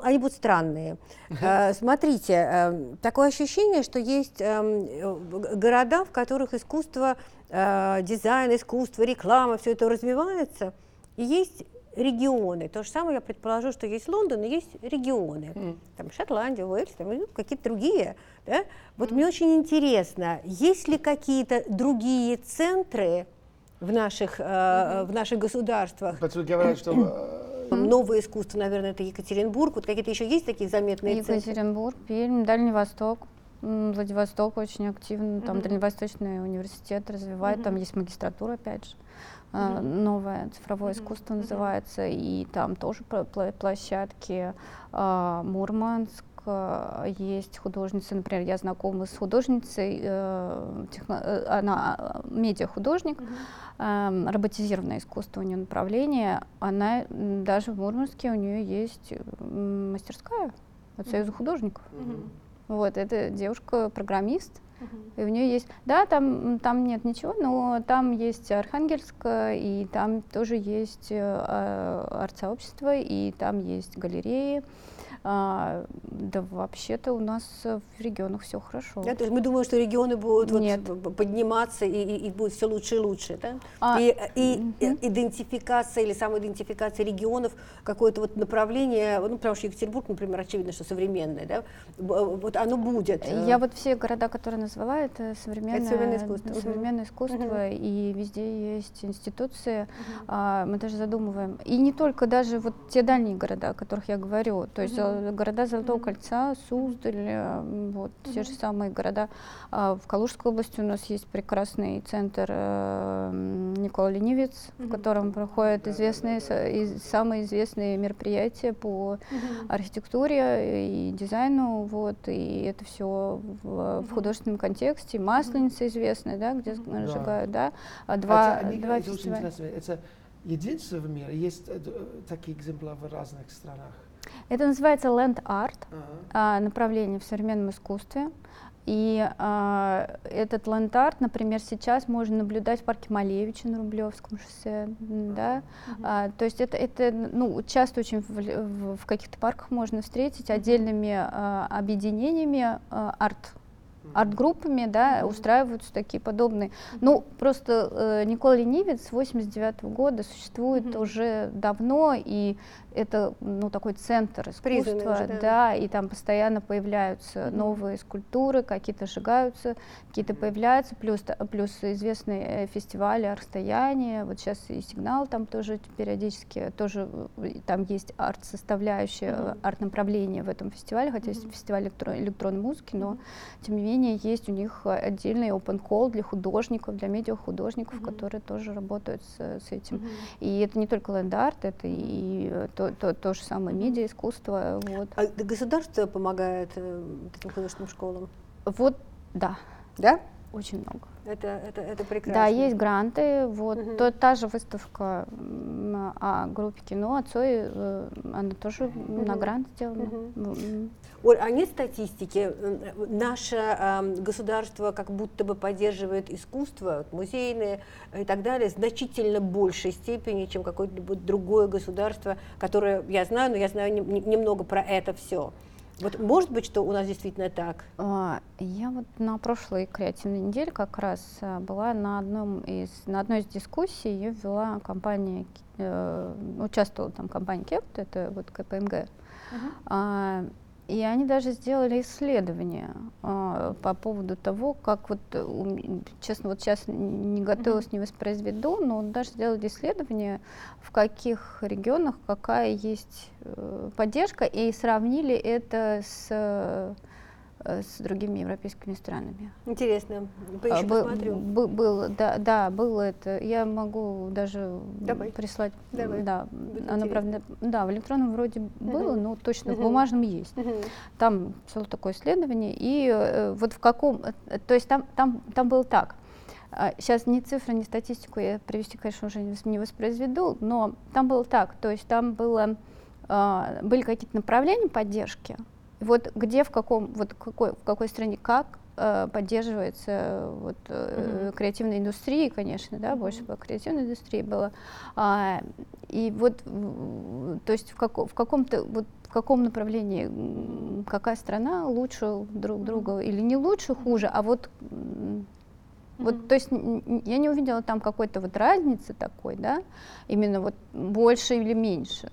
они будут странные. Uh-huh. Смотрите, э, такое ощущение, что есть эм, города, в которых искусство, дизайн, искусство, реклама, все это развивается, и есть регионы. То же самое я предположу, что есть Лондон и есть регионы. Mm. Там Шотландия, Уэльс, там какие-то другие. Да? Вот mm. мне очень интересно, есть ли какие-то другие центры в наших, э, в наших государствах? Потому говорят, что э, новое искусство, наверное, это Екатеринбург. Вот какие-то еще есть такие заметные Екатеринбург? Пермь, Дальний Восток. Владивосток очень активно, там mm-hmm. Дальневосточный университет развивает, mm-hmm. там есть магистратура, опять же. Mm-hmm. Новое цифровое mm-hmm. искусство называется, и там тоже площадки. А, Мурманск, есть художница, например, я знакома с художницей, э, техно, э, она медиахудожник, mm-hmm. э, роботизированное искусство у нее направление, она даже в Мурманске у нее есть мастерская от Союза художников. Mm-hmm. Вот, это девушка-программист, и у нее есть, да, там, там нет ничего, но там есть Архангельск, и там тоже есть э, а, арт-сообщество, и там есть галереи. А, да вообще-то у нас в регионах все хорошо. Да, то есть мы думаем, что регионы будут вот подниматься и, и, и будет все лучше и лучше, да? А, и, и угу. идентификация или самоидентификация регионов, какое-то вот направление, ну потому что Екатеринбург, например, очевидно, что современное, да? Вот оно будет. Э. Я вот все города, которые назвала, это современное, это современное искусство, современное искусство угу. и везде есть институции. Угу. А, мы даже задумываем. И не только даже вот те дальние города, о которых я говорю, то есть угу города Золотого кольца, Суздаль, вот те же самые города. А в Калужской области у нас есть прекрасный центр э, Никола Ленивец, в котором проходят известные, самые известные мероприятия по архитектуре и дизайну, вот, и это все в, в художественном контексте. Масленица известная, да, где сжигают, да, а два, это, два фестиваля. Это единственное в мире, есть э, такие экземпляры в разных странах? Это называется Land Art, uh-huh. направление в современном искусстве. И а, этот ленд-арт, например, сейчас можно наблюдать в парке Малевича на Рублевском шоссе, да. А, то есть это, это ну, часто очень в, в, в каких-то парках можно встретить отдельными а, объединениями а, арт арт-группами, да, mm-hmm. устраиваются такие подобные. Ну, просто э, Никола Ленивец с 89 -го года существует mm-hmm. уже давно, и это ну, такой центр искусства, уже, да. да, и там постоянно появляются mm-hmm. новые скульптуры, какие-то сжигаются, какие-то появляются, плюс, плюс известные э, фестивали «Расстояние», вот сейчас и «Сигнал» там тоже периодически, тоже э, там есть арт-составляющая, mm-hmm. арт-направление в этом фестивале, хотя mm-hmm. есть фестиваль электрон, электронной музыки, но mm-hmm. тем не менее есть у них отдельный open call для художников, для медиахудожников, mm-hmm. которые тоже работают с, с этим. Mm-hmm. И это не только ленд-арт, это и то, то, то, то же самое медиа, искусство. Вот. А государство помогает э, этим художественным школам? Вот, да. Да? Очень много. Это, это, это прекрасно. Да, есть гранты. Вот угу. то, та же выставка о группе кино от Цои, э, она тоже угу. на грант сделана. Угу. Оль, а нет статистики? Наше э, государство как будто бы поддерживает искусство, музейные и так далее, значительно большей степени, чем какое-либо другое государство, которое я знаю, но я знаю не, не, немного про это все. Вот может быть, что у нас действительно так? А, я вот на прошлой креативной неделе как раз а, была на одном из на одной из дискуссий, ее вела компания, э, участвовала там компания Кепт, это вот КПМГ. Uh-huh. А, и они даже сделали исследование э, по поводу того, как вот, э, честно, вот сейчас не готовилась, не воспроизведу, но даже сделали исследование, в каких регионах какая есть э, поддержка, и сравнили это с с другими европейскими странами. Интересно, поищу, был, посмотрю. Был, был, да, да, было это. Я могу даже Давай. прислать. Давай. Да, оно, правда, да, в электронном вроде uh-huh. было, но точно uh-huh. в бумажном есть. Uh-huh. Там было такое исследование, и э, вот в каком, э, то есть там, там, там было так. Сейчас ни цифры, ни статистику я привести, конечно, уже не воспроизведу, но там было так, то есть там было, э, были какие-то направления поддержки, вот где, в каком, вот какой, в какой стране, как э, поддерживается вот, э, mm-hmm. креативная индустрия, конечно, да, mm-hmm. больше по креативной индустрии было. А, и вот, то есть в, как, в каком-то вот в каком направлении какая страна лучше друг друга или не лучше, хуже, а вот mm-hmm. Вот, то есть я не увидела там какой-то вот разницы такой, да, именно вот больше или меньше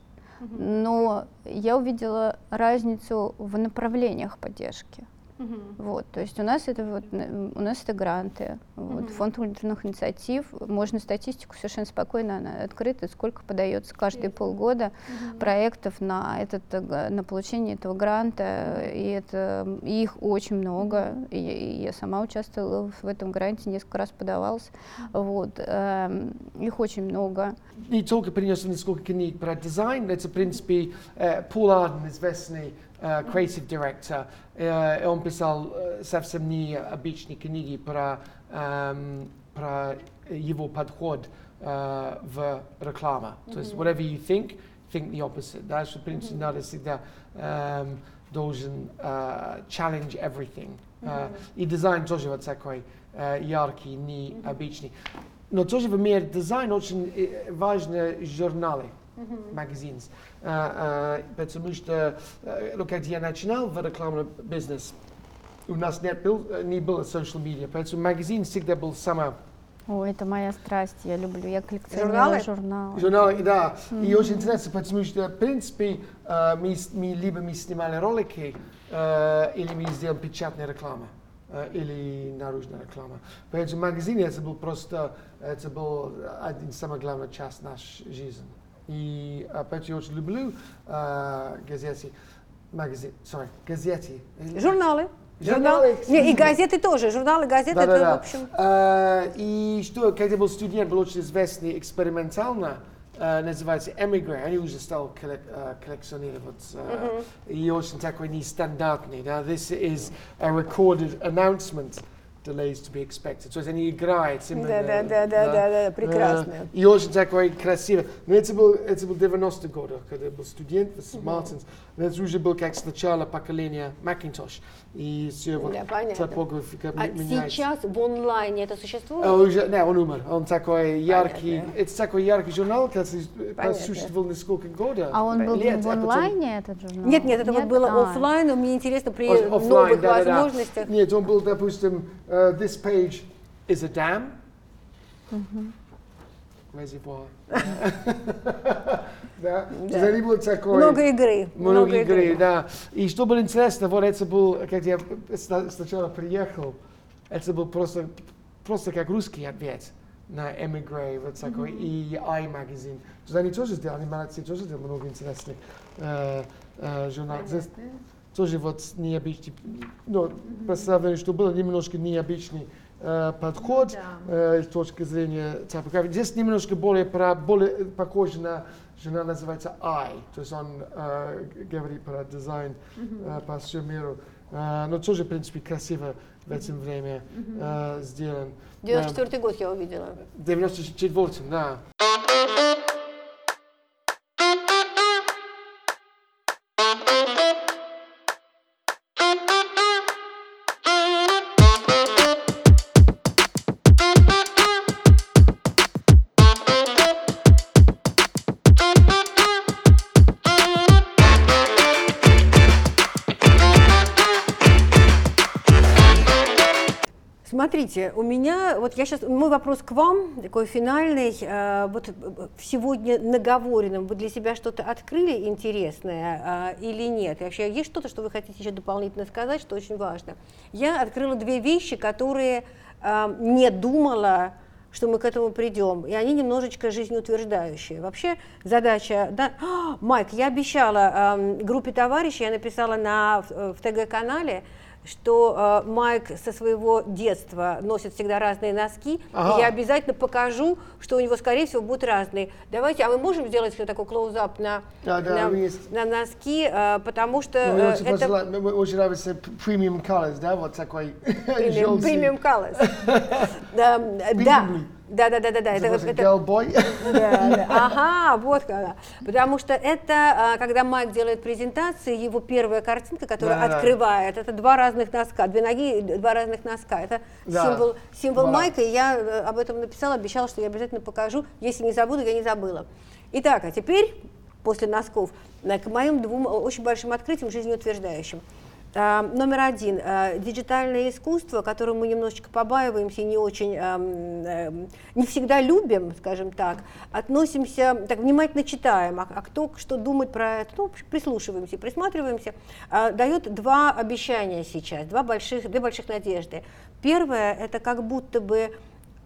но я увидела разницу в направлениях поддержки. Uh-huh. Вот, то есть у нас это вот, у нас это гранты, uh-huh. вот, фонд культурных инициатив, можно статистику совершенно спокойно, она открыта, сколько подается каждые yes. полгода uh-huh. проектов на этот, на получение этого гранта, и это и их очень много, uh-huh. и, и я сама участвовала в этом гранте, несколько раз подавалась, uh-huh. вот, э, их очень много. Не только принес несколько книг про дизайн, это в принципе э, Пол Арден, известный creative director, uh, он писал uh, совсем не обычные книги про, um, про его подход uh, в рекламу. Mm-hmm. То есть whatever you think, think the opposite. Да, что, в принципе, mm-hmm. надо всегда um, должен uh, challenge everything. Uh, mm-hmm. И дизайн тоже вот такой uh, яркий, необычный. Mm-hmm. Но тоже в мире дизайн очень важны журналы. Mm-hmm. magazines. Uh, uh, потому что, ну, когда я начинал в рекламный бизнес, у нас нет был, не было social media, поэтому магазин всегда был сама о, это моя страсть, я люблю, я коллекционирую журналы. Журналы, журналы да. Mm-hmm. И очень интересно, потому что, в принципе, мы, мы либо мы снимали ролики, или мы сделали печатную рекламу, или наружная реклама. Поэтому магазин это был просто, это был один из самых главных часть нашей жизни. И опять я очень люблю э, газеты, магазин, sorry, газеты. Журналы. Журналы. Не, и газеты тоже. Журналы, газеты, да, это, да, в общем. Uh, и что, когда был студент, был очень известный экспериментально, uh, называется Emigre. Они уже стали коллек, uh, коллекционировать. Uh, mm-hmm. И очень такой нестандартный. Да? This is a recorded announcement delays to be expected. То есть они играют именно. Да, да, да, да, да, да, прекрасно. Э, И очень такой красивый. Но это был, это был 90 годы, когда я был студент в Мартинс. Но это уже был как сначала поколение Macintosh. И все вот Да, топографика А сейчас в онлайне это существует? А уже, не, он умер. Он такой яркий. Понятно. Это такой яркий журнал, который существовал несколько года. А он был лет, в а потом- онлайне, этот журнал? Нет, нет, это вот было А. оффлайн, но мне интересно при оффлайн, новых да, да, да. возможностях. Нет, он был, допустим, э, this page is a dam. Reservoir. Да. Они были такой... Много игры. Много игры, да. И что было интересно, вот это был, когда я сна- сначала приехал, это был просто, просто как русский ответ на Emigre, вот такой, и iMagazine. То есть они тоже сделали, они молодцы, тоже сделали много интересных э, э, журналов. Тоже вот необычный, ну, по сравнению, что было немножко необычный э, подход э, с точки зрения топографии. Здесь немножко более, про, более похоже на журнал, называется I, то есть он э, говорит про дизайн э, по всему миру. Э, но тоже, в принципе, красиво в это время э, сделан. 94 год я увидела. 94, да. Смотрите, у меня, вот я сейчас, мой вопрос к вам, такой финальный, э, вот э, сегодня наговоренном, вы для себя что-то открыли интересное э, или нет? И вообще есть что-то, что вы хотите еще дополнительно сказать, что очень важно? Я открыла две вещи, которые э, не думала, что мы к этому придем, и они немножечко жизнеутверждающие. Вообще задача, да, А, Майк, я обещала эм, группе товарищей, я написала на, в, в ТГ-канале, что э, Майк со своего детства носит всегда разные носки, Ага. и я обязательно покажу, что у него, скорее всего, будут разные. Давайте, а мы можем сделать такой клоузап на, Да, да, на, есть. на носки, э, потому что Ну, мне э, очень, это пожела- мне очень нравится премиум colors, да, вот такой премиум, желтый. премиум colors. <laughs> Да, да, да, да, да, да, да, это, Это это- girl boy. Да, да. Ага, вот когда. Потому что это, а, когда Майк делает презентации, его первая картинка, которая Да, да. открывает, это два разных носка, две ноги, два разных носка. Это Да. символ, символ Да. Майка, и я э, об этом написала, обещала, что я обязательно покажу. Если не забуду, я не забыла. Итак, а теперь, после носков, э, к моим двум очень большим открытиям, жизнеутверждающим. А, Номер один. а, Диджитальное искусство, которым мы немножечко побаиваемся и не очень, эм, не всегда любим, скажем так, относимся, так внимательно читаем, а, а кто что думает про это, ну, прислушиваемся, присматриваемся, а, дает два обещания сейчас, два больших, две больших надежды. Первое, это как будто бы,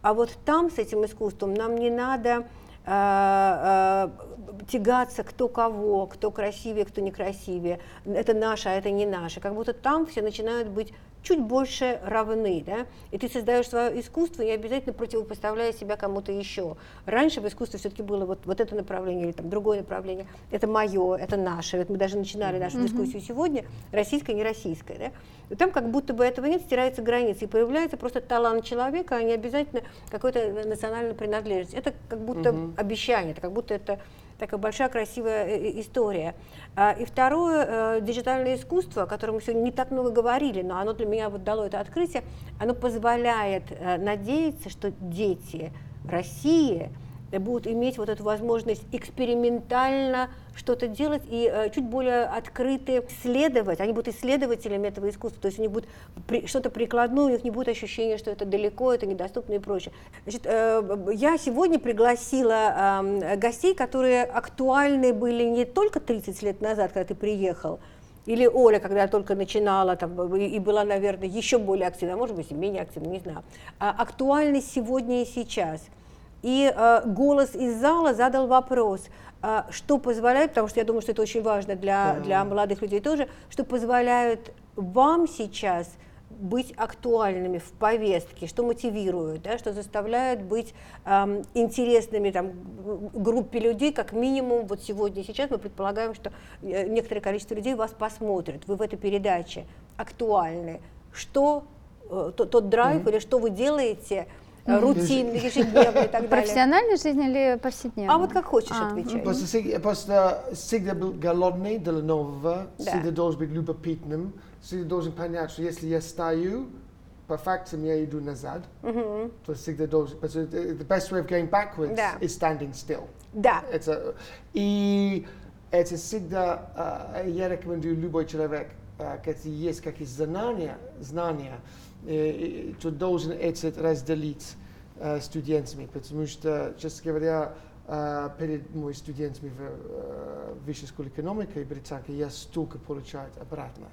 а вот там с этим искусством нам не надо а, а, тягаться кто кого, кто красивее, кто некрасивее, это наше, а это не наше. Как будто там все начинают быть чуть больше равны, да, и ты создаешь свое искусство, не обязательно противопоставляя себя кому-то еще. Раньше в искусстве все-таки было вот, вот это направление или там другое направление, это мое, это наше, вот мы даже начинали нашу дискуссию сегодня, российское, не российское, да, и там как будто бы этого нет, стираются границы, и появляется просто талант человека, а не обязательно какой-то национальная принадлежность. Это как будто Мгм. обещание, это как будто это такая большая красивая э, э, история. А, И второе, э, диджитальное искусство, о котором мы сегодня не так много говорили, но оно для меня вот дало это открытие, оно позволяет надеяться, что дети России будут иметь вот эту возможность экспериментально что-то делать и э, чуть более открыты исследовать. Они будут исследователями этого искусства, то есть у них будет при- что-то прикладное, у них не будет ощущения, что это далеко, это недоступно и прочее. Значит, э, я сегодня пригласила эм, гостей, которые актуальны были не только 30 лет назад, когда ты приехал, или Оля, когда только начинала там, и была, наверное, еще более активна, может быть, и менее активна, не знаю. А актуальны сегодня и сейчас. И э, голос из зала задал вопрос, э, что позволяет, потому что я думаю, что это очень важно для, для молодых людей тоже, что позволяет вам сейчас быть актуальными в повестке, что мотивирует, да, что заставляет быть эм, интересными там, группе людей, как минимум вот сегодня и сейчас. Мы предполагаем, что э, некоторое количество людей вас посмотрят, вы в этой передаче актуальны. Что э, тот, тот драйв или что вы делаете рутинный, ежедневный и так далее? профессиональной жизни или повседневной? А вот как хочешь А. отвечай. Просто, всег- просто всегда был голодный для нового, Да. всегда должен быть любопытным, всегда должен понять, что если я стою, по фактам я иду назад, Мгм. то есть всегда должен, потому что the best way of going backwards Да. is standing still. Да. Это, и это всегда, а, я рекомендую любой человек, а, если есть какие знания, знания, э, э, должен это разделить э, студентами, потому что, честно говоря, а, перед моими студентами в э, высшей школе экономики британки я столько получаю обратно.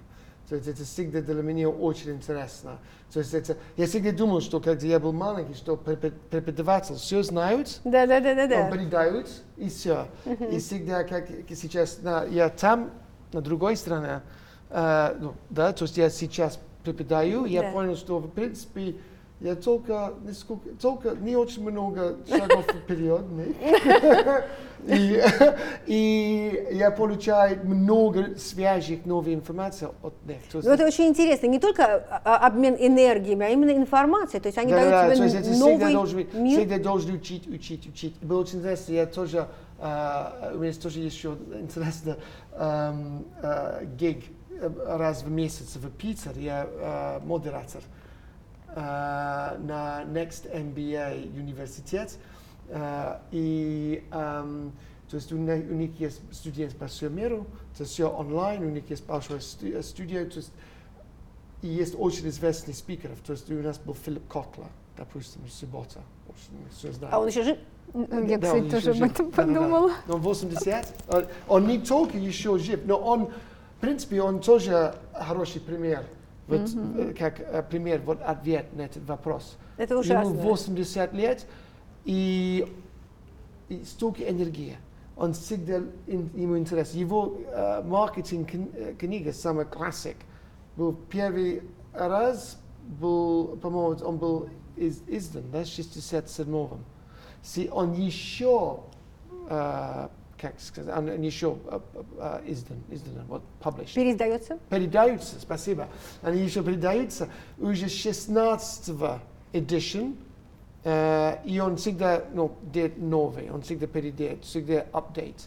То есть это всегда для меня очень интересно. То есть это, я всегда думал, что когда я был маленький, что препод- преподаватель все знают, Да, да, да, да, да. он передают, и все. Мгм. И всегда, как сейчас, на- я там, на другой стороне, э, ну, да, то есть я сейчас преподаю, я Да. понял, что, в принципе, я только, нисколько, только не очень много шагов вперед, <laughs> и, и я получаю много свежих, новой информации от них. Есть Ну, это очень интересно. Не только а, обмен энергиями, а именно информацией. То есть они Да, дают да, тебе то есть это всегда новый должен, мир. всегда должен учить, учить, учить. Было очень интересно, я тоже, а, у меня тоже еще интересно эм, э, гиг э, раз в месяц в Питере, я э, модератор э, на Next MBA университет. Э, и эм, то есть у, у них есть студенты по всему миру, то есть все онлайн, у них есть большая сту- студия, то есть и есть очень известный спикеров. То есть у нас был Филипп Котлер, допустим, суббота. А он еще жив? Я, Да, кстати, тоже об этом подумала. Но Он 80. Он- Он не только еще жив, но он, принципе, он тоже хороший пример. Вот, э, как э, пример, вот ответ на этот вопрос. Это Ему ужасно. 80 лет, и, и столько энергии. Он всегда, ин- ему интересно. Его э, маркетинг э, книга, самая классик, был первый раз, был, по-моему, он был из, издан, да, в 67-м. Си- Он еще, э, как сказать, он еще издан, издан, вот, published. Переиздается? Передаются, спасибо. Они еще передаются уже 16 edition, э, и он всегда ну, делает новый, он всегда передает, всегда update.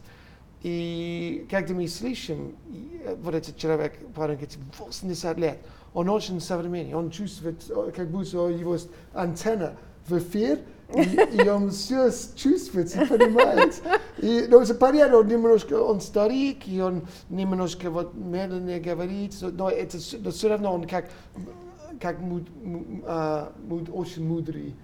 И когда мы слышим, э, вот этот человек, говорит, 80 лет, он очень современный, он чувствует, как будто его антенна в эфир, и, и он все чувствует и понимает. И, ну, понятно, он немножко, он старик, и он немножко вот медленнее говорит, но это но все равно он как, как муд- му- а, муд- очень мудрый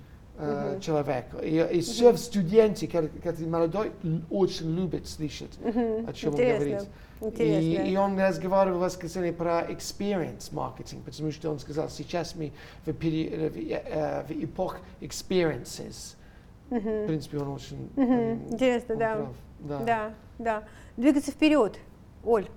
Мгм. человек. И, и все студенты, ка- который молодой, очень любят слышать, Мгм. о чем он Интересно, говорит. интересно. И, и он разговаривал в воскресенье про experience маркетинг, потому что он сказал, сейчас мы в, пери- э, в, э, в эпох experiences. Мгм. В принципе, он очень Мгм. м, Интересно, он да. прав, да. да, да. Двигаться вперед. Оль.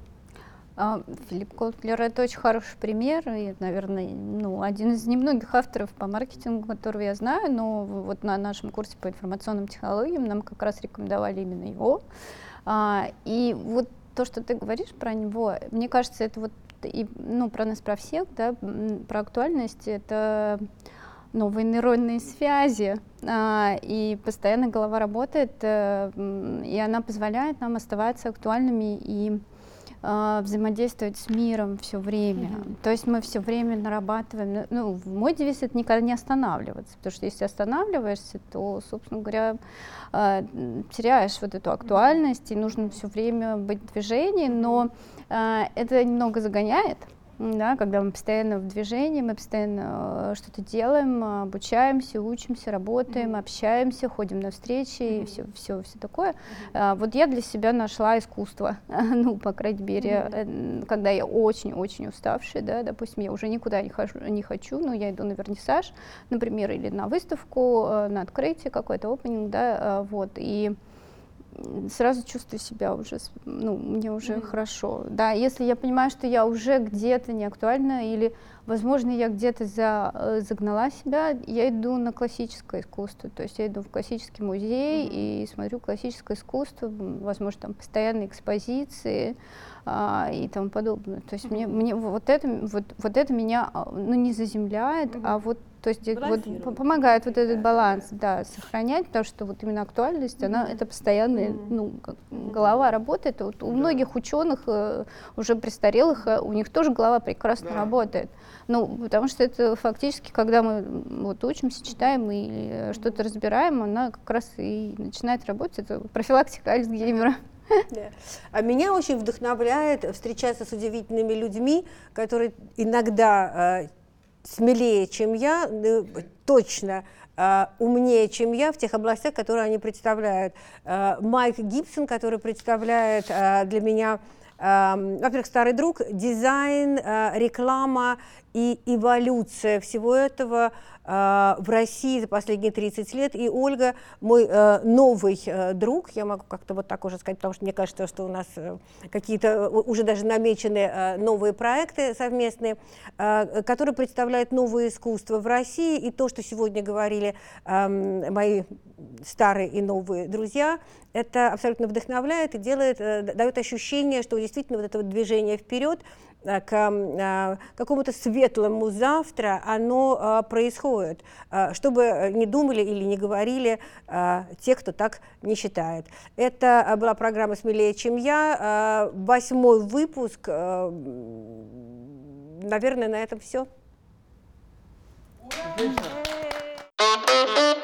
А, Филипп Котлер это очень хороший пример, и, наверное, ну, один из немногих авторов по маркетингу, которого я знаю, но вот на нашем курсе по информационным технологиям нам как раз рекомендовали именно его. А, и вот то, что ты говоришь про него, мне кажется, это вот и, ну, про нас, про всех, да, про актуальность, это новые нейронные связи, а, и постоянно голова работает, э, и она позволяет нам оставаться актуальными и взаимодействовать с миром все время. То есть мы все время нарабатываем. Ну, ну, мой девиз это никогда не останавливаться, потому что если останавливаешься, то, собственно говоря, м, теряешь вот эту актуальность, и нужно все время быть в движении, но а, это немного загоняет. Да, когда мы постоянно в движении, мы постоянно э, что-то делаем, обучаемся, учимся, работаем, общаемся, ходим на встречи и все, все, все такое. А, Вот я для себя нашла искусство, <laughs> ну, по крайней мере, э, когда я очень-очень уставшая, да, допустим, я уже никуда не, хожу, не хочу, но я иду на вернисаж, например, или на выставку, э, на открытие какой-то, опенинг, да, вот, и сразу чувствую себя уже, ну, мне уже mm-hmm. хорошо. Да, если я понимаю, что я уже где-то не актуальна или, возможно, я где-то за, э, загнала себя, я иду на классическое искусство. То есть я иду в классический музей mm-hmm. и смотрю классическое искусство, возможно, там постоянные экспозиции а, и тому подобное. То есть mm-hmm. мне, мне вот это, вот, вот это меня, а, ну, не заземляет, mm-hmm. а вот то есть вот, помогает вот этот баланс, да, сохранять, потому что вот именно актуальность, mm-hmm. она это постоянная, mm-hmm. ну, голова работает. Вот у многих ученых э, уже престарелых, э, у них тоже голова прекрасно да. работает. Ну, потому что это фактически, когда мы вот учимся, читаем и что-то разбираем, она как раз и начинает работать. Это профилактика Альцгеймера. Да. А меня очень вдохновляет встречаться с удивительными людьми, которые иногда э, смелее, чем я, точно Uh, умнее, чем я в тех областях, которые они представляют. Uh, Майк Гибсон, который представляет uh, для меня, во-первых, старый друг, дизайн, реклама и эволюция всего этого в России за последние 30 лет. И Ольга, мой э, новый э, друг, я могу как-то вот так уже сказать, потому что мне кажется, что у нас э, какие-то уже даже намечены новые проекты совместные, которые представляют новое искусство в России. И то, что сегодня говорили э, мои старые и новые друзья, это абсолютно вдохновляет и делает, дает ощущение, что действительно вот это вот движение вперед к э, какому-то светлому завтра оно э, происходит, чтобы не думали или не говорили те, кто так не считает. Это была программа «Смелее, чем я», восьмой выпуск. Наверное, на этом все. Ура!